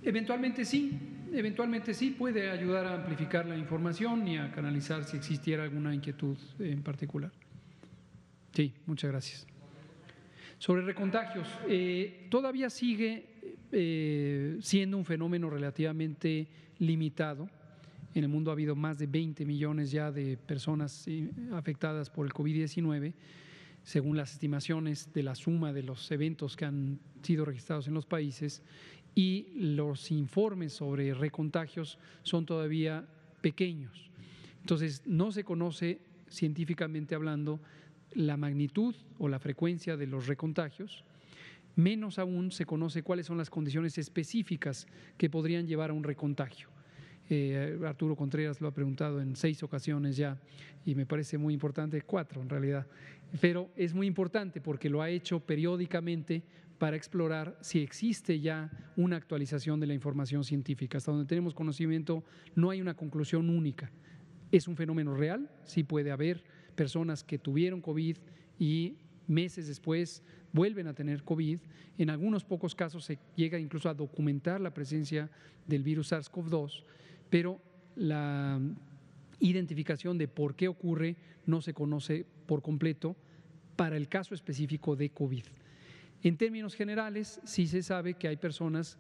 Eventualmente sí, eventualmente sí puede ayudar a amplificar la información y a canalizar si existiera alguna inquietud en particular. Sí, muchas gracias. Sobre recontagios, eh, todavía sigue eh, siendo un fenómeno relativamente limitado. En el mundo ha habido más de 20 millones ya de personas eh, afectadas por el COVID-19, según las estimaciones de la suma de los eventos que han sido registrados en los países y los informes sobre recontagios son todavía pequeños. Entonces, no se conoce científicamente hablando la magnitud o la frecuencia de los recontagios, menos aún se conoce cuáles son las condiciones específicas que podrían llevar a un recontagio. Eh, Arturo Contreras lo ha preguntado en seis ocasiones ya y me parece muy importante, cuatro en realidad, pero es muy importante porque lo ha hecho periódicamente para explorar si existe ya una actualización de la información científica. Hasta donde tenemos conocimiento, no hay una conclusión única. Es un fenómeno real, sí puede haber personas que tuvieron COVID y meses después vuelven a tener COVID. En algunos pocos casos se llega incluso a documentar la presencia del virus SARS-CoV-2, pero la identificación de por qué ocurre no se conoce por completo para el caso específico de COVID. En términos generales, sí se sabe que hay personas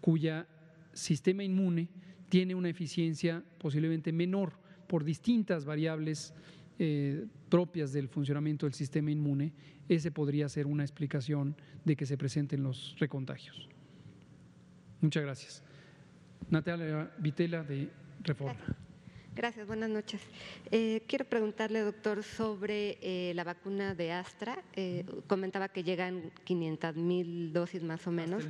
cuya sistema inmune tiene una eficiencia posiblemente menor por distintas variables eh, propias del funcionamiento del sistema inmune. Ese podría ser una explicación de que se presenten los recontagios. Muchas gracias. Natalia Vitela de Reforma. Gracias, buenas noches. Eh, quiero preguntarle, doctor, sobre eh, la vacuna de Astra. Eh, comentaba que llegan 500 mil dosis más o menos.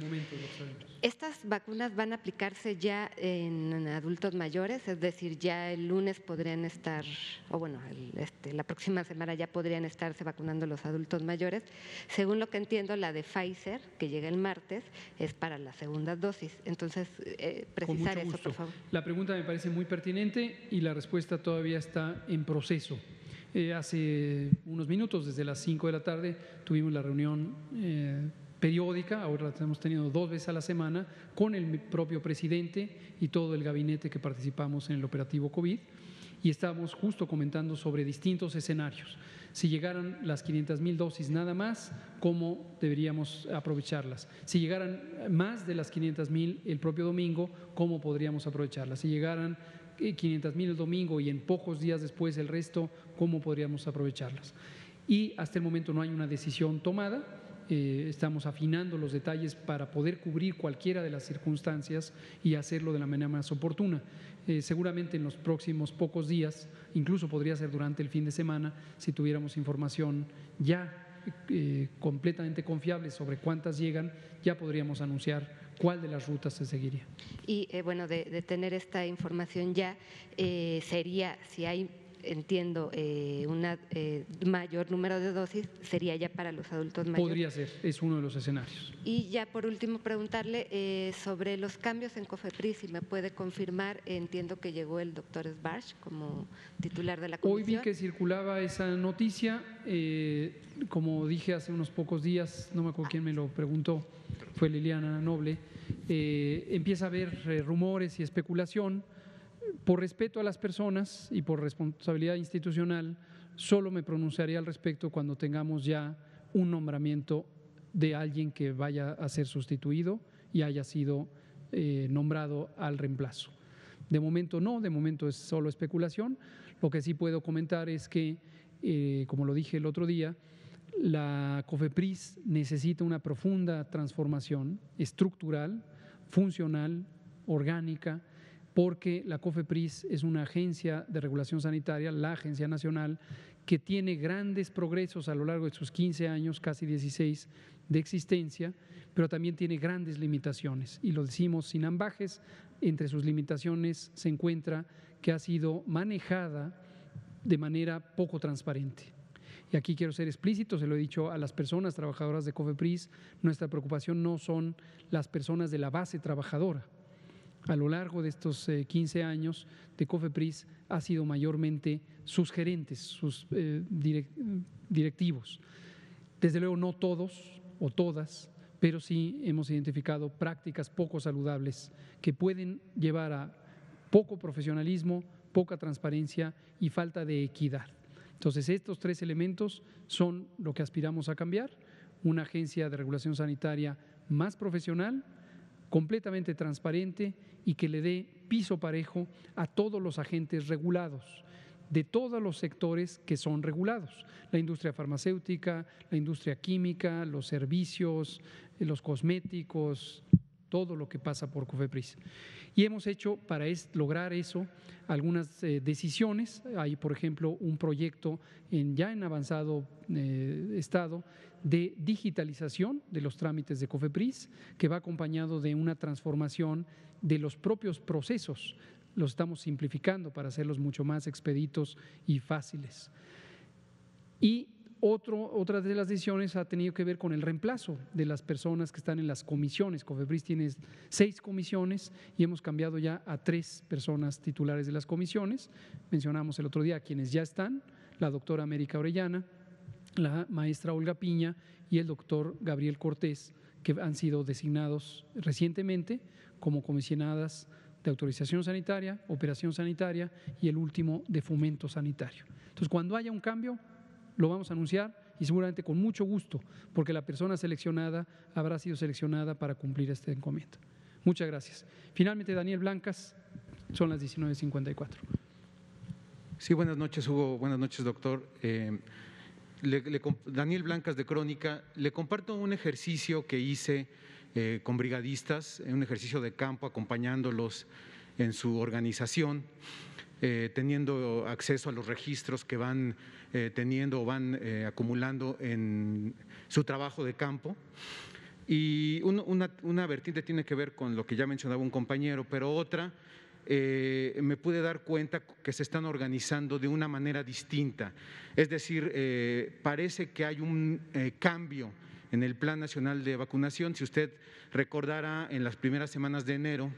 ¿Estas vacunas van a aplicarse ya en, adultos mayores? Es decir, ya el lunes podrían estar, o bueno, este, la próxima semana ya podrían estarse vacunando los adultos mayores. Según lo que entiendo, la de Pfizer, que llega el martes, es para la segunda dosis. Entonces, precisar eso, por favor. La pregunta me parece muy pertinente y la respuesta todavía está en proceso. Eh, hace unos minutos, desde las 5 de la tarde, tuvimos la reunión eh, periódica, ahora la hemos tenido dos veces a la semana, con el propio presidente y todo el gabinete que participamos en el operativo COVID, y estamos justo comentando sobre distintos escenarios. Si llegaran las 500 mil dosis nada más, ¿cómo deberíamos aprovecharlas? Si llegaran más de las 500 mil el propio domingo, ¿cómo podríamos aprovecharlas? Si llegaran 500 mil el domingo y en pocos días después el resto, ¿cómo podríamos aprovecharlas? Y hasta el momento no hay una decisión tomada. Eh, estamos afinando los detalles para poder cubrir cualquiera de las circunstancias y hacerlo de la manera más oportuna. Eh, seguramente en los próximos pocos días, incluso podría ser durante el fin de semana, si tuviéramos información ya eh, completamente confiable sobre cuántas llegan, ya podríamos anunciar cuál de las rutas se seguiría. Y eh, bueno, de, tener esta información ya, eh, sería, si hay entiendo, eh, un mayor número de dosis sería ya para los adultos mayores. Podría ser, es uno de los escenarios. Y ya por último preguntarle sobre los cambios en COFEPRIS, si me puede confirmar, entiendo que llegó el doctor Sbarch como titular de la comisión. Hoy vi que circulaba esa noticia, como dije hace unos pocos días, no me acuerdo quién me lo preguntó, fue Liliana Noble, eh, empieza a haber eh, rumores y especulación. Por respeto a las personas y por responsabilidad institucional, solo me pronunciaré al respecto cuando tengamos ya un nombramiento de alguien que vaya a ser sustituido y haya sido eh, nombrado al reemplazo. De momento no, de momento es solo especulación. Lo que sí puedo comentar es que, como lo dije el otro día, la COFEPRIS necesita una profunda transformación estructural, funcional, orgánica, porque la COFEPRIS es una agencia de regulación sanitaria, la agencia nacional, que tiene grandes progresos a lo largo de sus 15 años, casi 16 de existencia, pero también tiene grandes limitaciones. Y lo decimos sin ambajes, entre sus limitaciones se encuentra que ha sido manejada de manera poco transparente. Y aquí quiero ser explícito, se lo he dicho a las personas trabajadoras de COFEPRIS, nuestra preocupación no son las personas de la base trabajadora. A lo largo de estos 15 eh, años de COFEPRIS ha sido mayormente sus gerentes, sus eh, directivos. Desde luego no todos o todas, pero sí hemos identificado prácticas poco saludables que pueden llevar a poco profesionalismo, poca transparencia y falta de equidad. Entonces, estos tres elementos son lo que aspiramos a cambiar, una agencia de regulación sanitaria más profesional, completamente transparente y que le dé piso parejo a todos los agentes regulados de todos los sectores que son regulados, la industria farmacéutica, la industria química, los servicios, los cosméticos, todo lo que pasa por COFEPRIS. Y hemos hecho para lograr eso algunas eh, decisiones. Hay, por ejemplo, un proyecto ya en avanzado eh, estado de digitalización de los trámites de COFEPRIS, que va acompañado de una transformación de los propios procesos. Los estamos simplificando para hacerlos mucho más expeditos y fáciles. Y otro, otra de las decisiones ha tenido que ver con el reemplazo de las personas que están en las comisiones. Cofebris tiene seis comisiones y hemos cambiado ya a tres personas titulares de las comisiones. Mencionamos el otro día a quienes ya están, la doctora América Orellana, la maestra Olga Piña y el doctor Gabriel Cortés, que han sido designados recientemente como comisionadas de autorización sanitaria, operación sanitaria y el último de fomento sanitario. Entonces, cuando haya un cambio, lo vamos a anunciar y seguramente con mucho gusto, porque la persona seleccionada habrá sido seleccionada para cumplir este encomienda. Muchas gracias. Finalmente, Daniel Blancas, son las 19.54. Sí, buenas noches, Hugo. Buenas noches, doctor. Eh, Daniel Blancas de Crónica, le comparto un ejercicio que hice eh, con brigadistas, un ejercicio de campo acompañándolos en su organización, eh, teniendo acceso a los registros que van eh, teniendo o van acumulando en su trabajo de campo. Y una, una vertiente tiene que ver con lo que ya mencionaba un compañero, pero otra eh, me pude dar cuenta que se están organizando de una manera distinta. Es decir, eh, parece que hay un eh, cambio en el Plan Nacional de Vacunación. Si usted recordara, en las primeras semanas de enero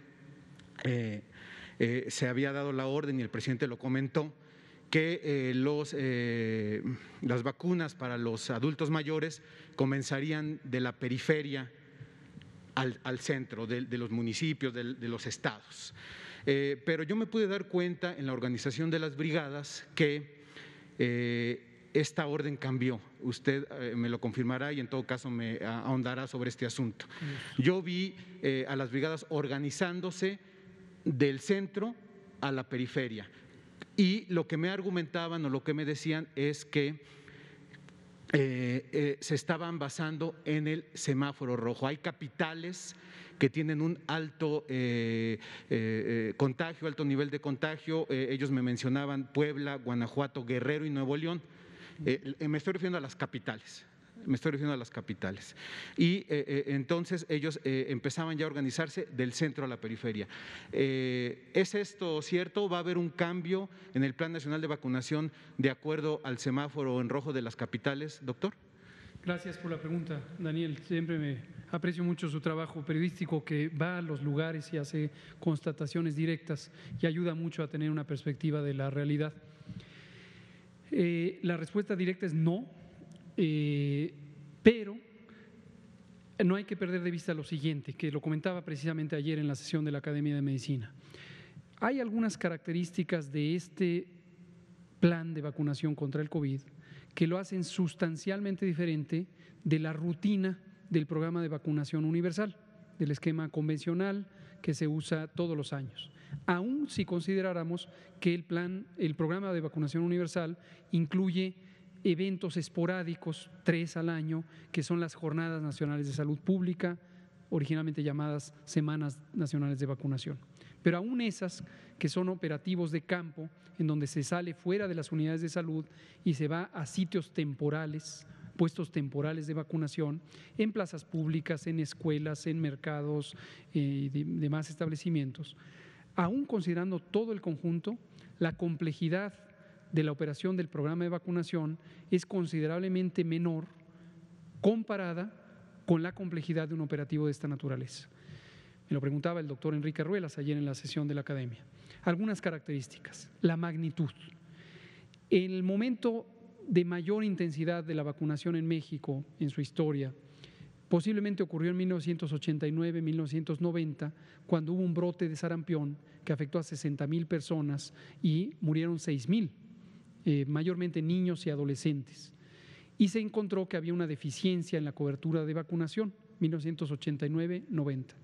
se había dado la orden y el presidente lo comentó que los, las vacunas para los adultos mayores comenzarían de la periferia al, centro de, los municipios, de los estados. Eh, pero yo me pude dar cuenta en la organización de las brigadas que eh, esta orden cambió. Usted eh, me lo confirmará y en todo caso me ahondará sobre este asunto. Yo vi a las brigadas organizándose del centro a la periferia. Y lo que me argumentaban o lo que me decían es que se estaban basando en el semáforo rojo. Hay capitales que tienen un alto eh, eh, eh, contagio, alto nivel de contagio. ellos me mencionaban Puebla, Guanajuato, Guerrero y Nuevo León. me estoy refiriendo a las capitales. Me estoy refiriendo a las capitales. Y entonces ellos empezaban ya a organizarse del centro a la periferia. ¿Es esto cierto? ¿Va a haber un cambio en el Plan Nacional de Vacunación de acuerdo al semáforo en rojo de las capitales, doctor? Gracias por la pregunta, Daniel. Siempre me aprecio mucho su trabajo periodístico que va a los lugares y hace constataciones directas y ayuda mucho a tener una perspectiva de la realidad. Eh, la respuesta directa es no, eh, pero no hay que perder de vista lo siguiente, que lo comentaba precisamente ayer en la sesión de la Academia de Medicina. Hay algunas características de este plan de vacunación contra el COVID que lo hacen sustancialmente diferente de la rutina del programa de vacunación universal, del esquema convencional que se usa todos los años. Aún si consideráramos que el plan, el programa de vacunación universal incluye eventos esporádicos, tres al año, que son las Jornadas Nacionales de Salud Pública, originalmente llamadas Semanas Nacionales de Vacunación. Pero aún esas que son operativos de campo, en donde se sale fuera de las unidades de salud y se va a sitios temporales, puestos temporales de vacunación, en plazas públicas, en escuelas, en mercados y eh, demás establecimientos. Aún considerando todo el conjunto, la complejidad de la operación del programa de vacunación es considerablemente menor comparada con la complejidad de un operativo de esta naturaleza. Me lo preguntaba el doctor Enrique Ruelas ayer en la sesión de la academia. Algunas características. La magnitud. El momento de mayor intensidad de la vacunación en México en su historia, posiblemente ocurrió en 1989-1990, cuando hubo un brote de sarampión que afectó a 60 mil personas y murieron 6 mil, eh, mayormente niños y adolescentes. Y se encontró que había una deficiencia en la cobertura de vacunación, 1989-90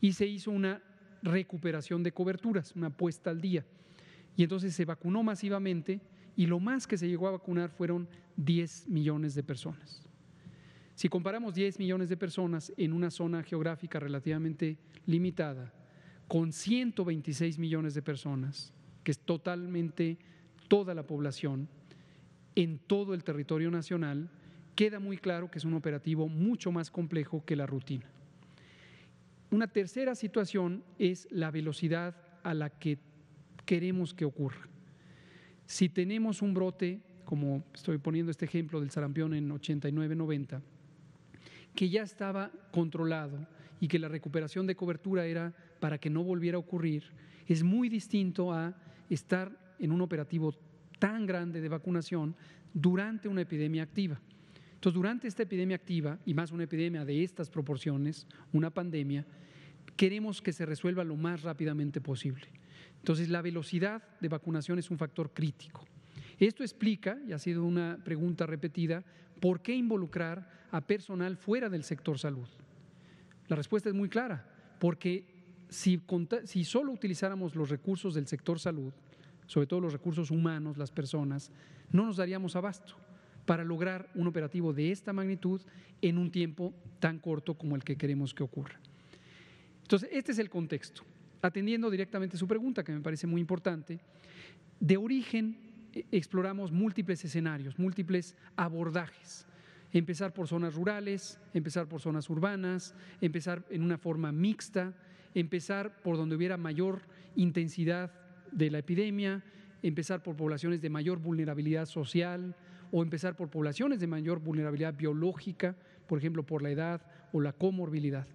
y se hizo una recuperación de coberturas, una puesta al día. Y entonces se vacunó masivamente y lo más que se llegó a vacunar fueron 10 millones de personas. Si comparamos 10 millones de personas en una zona geográfica relativamente limitada con 126 millones de personas, que es totalmente toda la población en todo el territorio nacional, queda muy claro que es un operativo mucho más complejo que la rutina. Una tercera situación es la velocidad a la que queremos que ocurra. Si tenemos un brote como estoy poniendo este ejemplo del sarampión en 89-90, que ya estaba controlado y que la recuperación de cobertura era para que no volviera a ocurrir, es muy distinto a estar en un operativo tan grande de vacunación durante una epidemia activa. Entonces, durante esta epidemia activa, y más una epidemia de estas proporciones, una pandemia, queremos que se resuelva lo más rápidamente posible. Entonces, la velocidad de vacunación es un factor crítico. Esto explica, y ha sido una pregunta repetida, ¿por qué involucrar a personal fuera del sector salud? La respuesta es muy clara, porque si, si solo utilizáramos los recursos del sector salud, sobre todo los recursos humanos, las personas, no nos daríamos abasto para lograr un operativo de esta magnitud en un tiempo tan corto como el que queremos que ocurra. Entonces, este es el contexto. Atendiendo directamente su pregunta, que me parece muy importante, de origen eh, exploramos múltiples escenarios, múltiples abordajes. Empezar por zonas rurales, empezar por zonas urbanas, empezar en una forma mixta, empezar por donde hubiera mayor intensidad de la epidemia, empezar por poblaciones de mayor vulnerabilidad social o empezar por poblaciones de mayor vulnerabilidad biológica, por ejemplo, por la edad o la comorbilidad.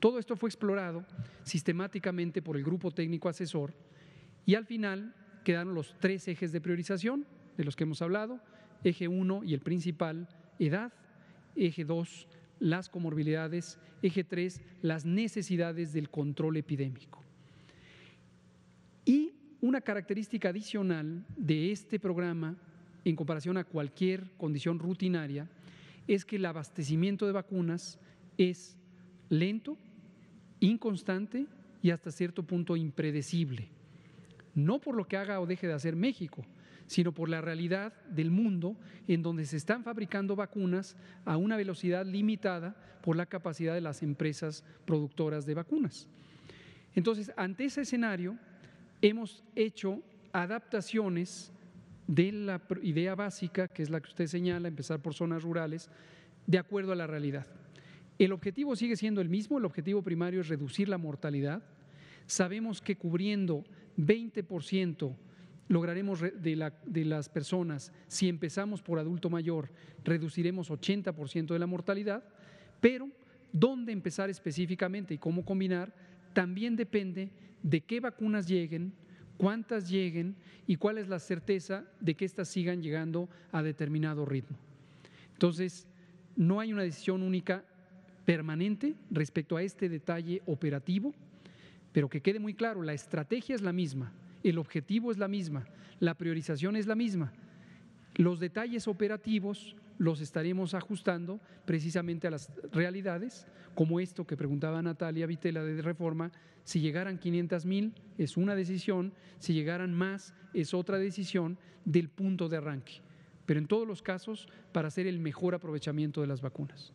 Todo esto fue explorado sistemáticamente por el grupo técnico asesor y al final quedaron los tres ejes de priorización de los que hemos hablado, eje 1 y el principal, edad, eje 2, las comorbilidades, eje 3, las necesidades del control epidémico. Una característica adicional de este programa en comparación a cualquier condición rutinaria es que el abastecimiento de vacunas es lento, inconstante y hasta cierto punto impredecible. No por lo que haga o deje de hacer México, sino por la realidad del mundo en donde se están fabricando vacunas a una velocidad limitada por la capacidad de las empresas productoras de vacunas. Entonces, ante ese escenario, hemos hecho adaptaciones de la idea básica, que es la que usted señala, empezar por zonas rurales, de acuerdo a la realidad. El objetivo sigue siendo el mismo, el objetivo primario es reducir la mortalidad. Sabemos que cubriendo 20% lograremos de, de, las personas, si empezamos por adulto mayor, reduciremos 80% de la mortalidad, pero dónde empezar específicamente y cómo combinar también depende de qué vacunas lleguen, cuántas lleguen y cuál es la certeza de que éstas sigan llegando a determinado ritmo. Entonces, no hay una decisión única permanente respecto a este detalle operativo, pero que quede muy claro, la estrategia es la misma, el objetivo es la misma, la priorización es la misma. Los detalles operativos los estaremos ajustando precisamente a las realidades, como esto que preguntaba Natalia Vitela de reforma, si llegaran 500 mil es una decisión, si llegaran más es otra decisión del punto de arranque, pero en todos los casos para hacer el mejor aprovechamiento de las vacunas.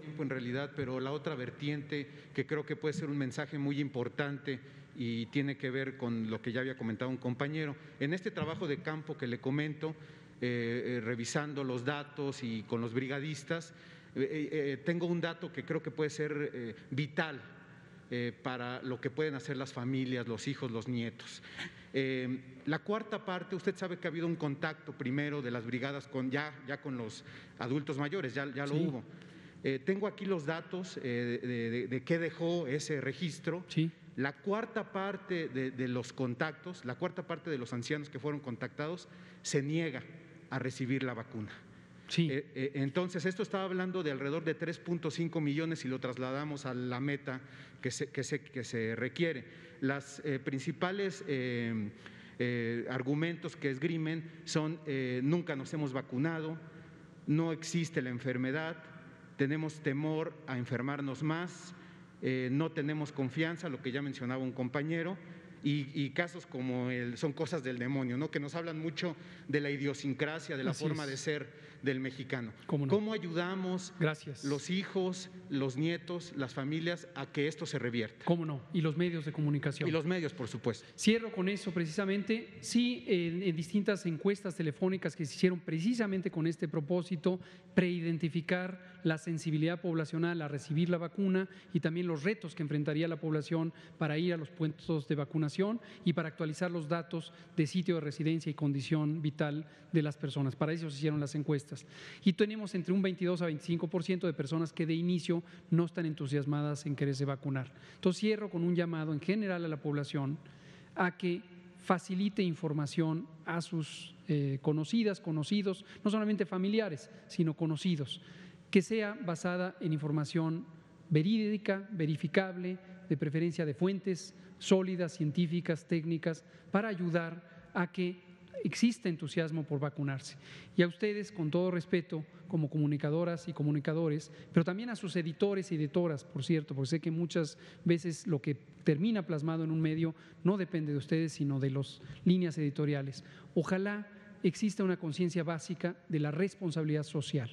Tiempo en realidad, pero la otra vertiente que creo que puede ser un mensaje muy importante y tiene que ver con lo que ya había comentado un compañero. En este trabajo de campo que le comento, eh, eh, revisando los datos y con los brigadistas, eh, tengo un dato que creo que puede ser vital para lo que pueden hacer las familias, los hijos, los nietos. la cuarta parte, usted sabe que ha habido un contacto primero de las brigadas con ya, ya con los adultos mayores, ya, ya lo hubo. tengo aquí los datos de, qué dejó ese registro. La cuarta parte de, los contactos, la cuarta parte de los ancianos que fueron contactados, se niega a recibir la vacuna. Sí. Eh, eh, entonces, esto estaba hablando de alrededor de 3.5 millones y lo trasladamos a la meta que se, que se, que se requiere. Las eh, principales argumentos que esgrimen son nunca nos hemos vacunado, no existe la enfermedad, tenemos temor a enfermarnos más, no tenemos confianza, lo que ya mencionaba un compañero, y, casos como el, son cosas del demonio, ¿no? que nos hablan mucho de la idiosincrasia, de la forma de ser del mexicano. ¿Cómo, ayudamos Gracias. los hijos, los nietos, las familias a que esto se revierta? ¿Cómo no? Y los medios de comunicación. Y los medios, por supuesto. Cierro con eso precisamente. Sí, en, distintas encuestas telefónicas que se hicieron precisamente con este propósito, preidentificar la sensibilidad poblacional a recibir la vacuna y también los retos que enfrentaría la población para ir a los puestos de vacunación y para actualizar los datos de sitio de residencia y condición vital de las personas. Para eso se hicieron las encuestas. Y tenemos entre un 22 a 25% de personas que de inicio no están entusiasmadas en quererse vacunar. Entonces cierro con un llamado en general a la población a que facilite información a sus eh, conocidas, conocidos, no solamente familiares, sino conocidos, que sea basada en información verídica, verificable, de preferencia de fuentes sólidas, científicas, técnicas, para ayudar a que exista entusiasmo por vacunarse. Y a ustedes, con todo respeto, como comunicadoras y comunicadores, pero también a sus editores y editoras, por cierto, porque sé que muchas veces lo que termina plasmado en un medio no depende de ustedes, sino de las líneas editoriales. Ojalá exista una conciencia básica de la responsabilidad social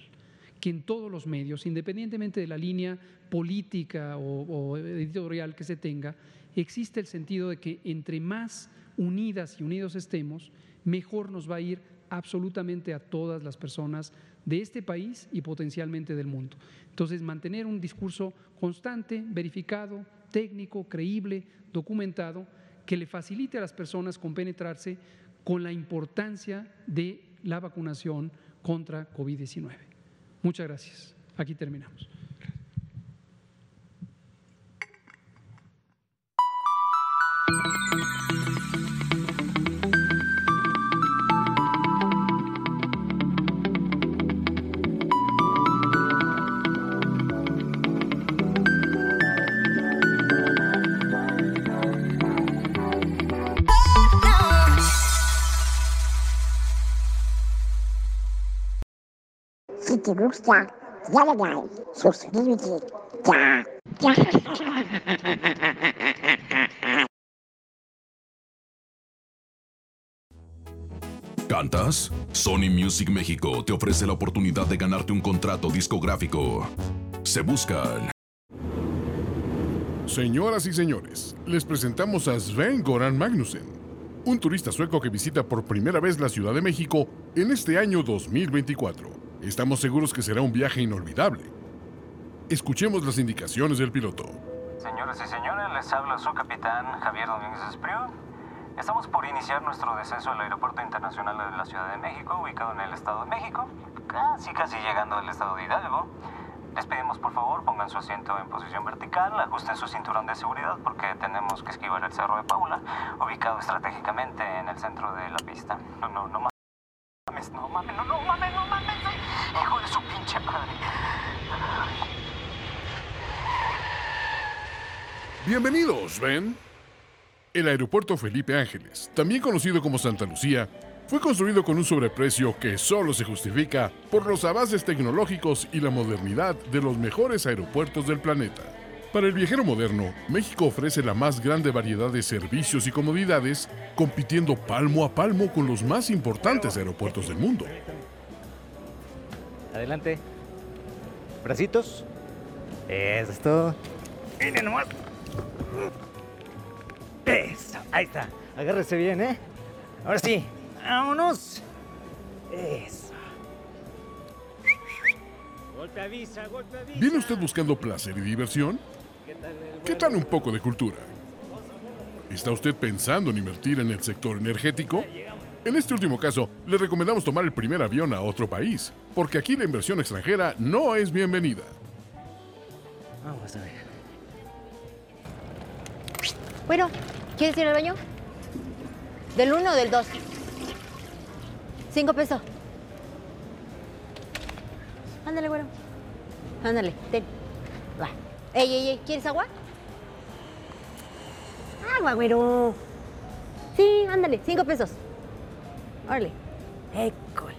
que en todos los medios, independientemente de la línea política o, o, editorial que se tenga, existe el sentido de que entre más unidas y unidos estemos, mejor nos va a ir absolutamente a todas las personas de este país y potencialmente del mundo. Entonces, mantener un discurso constante, verificado, técnico, creíble, documentado, que le facilite a las personas compenetrarse con la importancia de la vacunación contra COVID-19. Muchas gracias. Aquí terminamos. Gusta, dale like, suscríbete, ya, ya. ¿Cantas? Sony Music México te ofrece la oportunidad de ganarte un contrato discográfico. Se buscan. Señoras y señores, les presentamos a Sven Goran Magnussen, un turista sueco que visita por primera vez la Ciudad de México en este año 2024. Estamos seguros que será un viaje inolvidable. Escuchemos las indicaciones del piloto. Señoras y señores, les habla su capitán Javier Domínguez Espriu. Estamos por iniciar nuestro descenso al Aeropuerto Internacional de la Ciudad de México, ubicado en el Estado de México, casi casi llegando al Estado de Hidalgo. Les pedimos por favor pongan su asiento en posición vertical, ajusten su cinturón de seguridad porque tenemos que esquivar el Cerro de Paula, ubicado estratégicamente en el centro de la pista. No, no, no mames, no mames, no, no mames, no mames, hijo de su pinche madre. Bienvenidos, Ben. El aeropuerto Felipe Ángeles, también conocido como Santa Lucía, fue construido con un sobreprecio que solo se justifica por los avances tecnológicos y la modernidad de los mejores aeropuertos del planeta. Para el viajero moderno, México ofrece la más grande variedad de servicios y comodidades, compitiendo palmo a palmo con los más importantes aeropuertos del mundo. Adelante. Bracitos. Eso es todo. Miren nomás. Eso, ahí está. Agárrese bien, ¿eh? Ahora sí, vámonos. Eso. Golpe avisa, golpe avisa. ¿Viene usted buscando placer y diversión? ¿Qué tal un poco de cultura? ¿Está usted pensando en invertir en el sector energético? En este último caso, le recomendamos tomar el primer avión a otro país, porque aquí la inversión extranjera no es bienvenida. Vamos a ver. Bueno, ¿quieres ir al baño? ¿Del 1 o del 2? Cinco pesos. Ándale, güero. Ándale, ten. Ey, ey, ey, ¿quieres agua? Agua, güero. Sí, ándale, cinco pesos. Órale. École.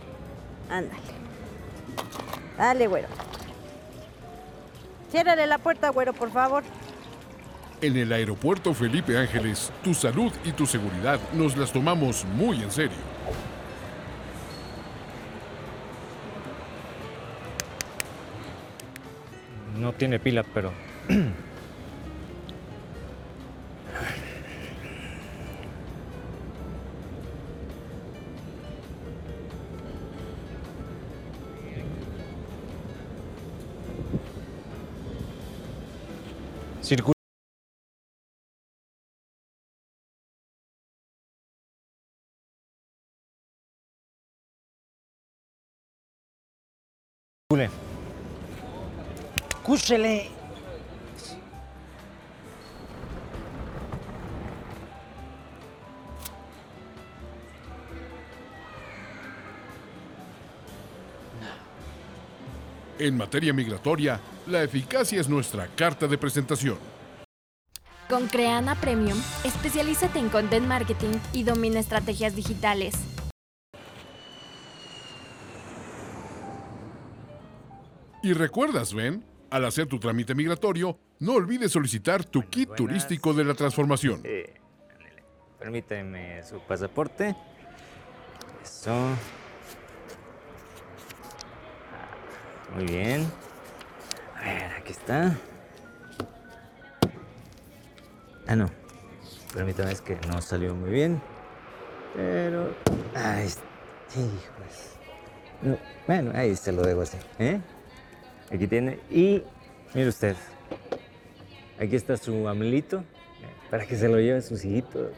Ándale. Dale, güero. Ciérrale la puerta, güero, por favor. En el aeropuerto Felipe Ángeles, tu salud y tu seguridad nos las tomamos muy en serio. No tiene pila, pero... Circula Circule. Cúchele. En materia migratoria, la eficacia es nuestra carta de presentación. Con Creana Premium, especialízate en content marketing y domina estrategias digitales. Y recuerdas, Ben, al hacer tu trámite migratorio, no olvides solicitar tu kit buenas. turístico de la transformación. Eh. Permíteme su pasaporte. Eso. Ah, Muy bien. A ver, aquí está. Ah, no. Permítame, es que no salió muy bien. Pero. Ay, hijos. No, bueno, ahí se lo dejo así. ¿eh? Aquí tiene. Y mire usted. Aquí está su amelito. Para que se lo lleven sus hijitos.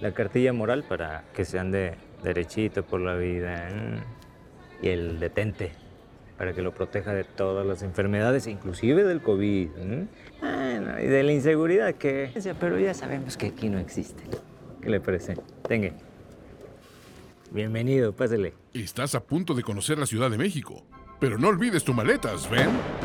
La cartilla moral para que se ande derechito por la vida. mm. Y el detente. Para que lo proteja de todas las enfermedades, inclusive del COVID. mm. Bueno, y de la inseguridad que... Pero ya sabemos que aquí no existe. ¿Qué le parece? Tenga. Bienvenido, pásele. Estás a punto de conocer la Ciudad de México. Pero no olvides tu maletas, Ben.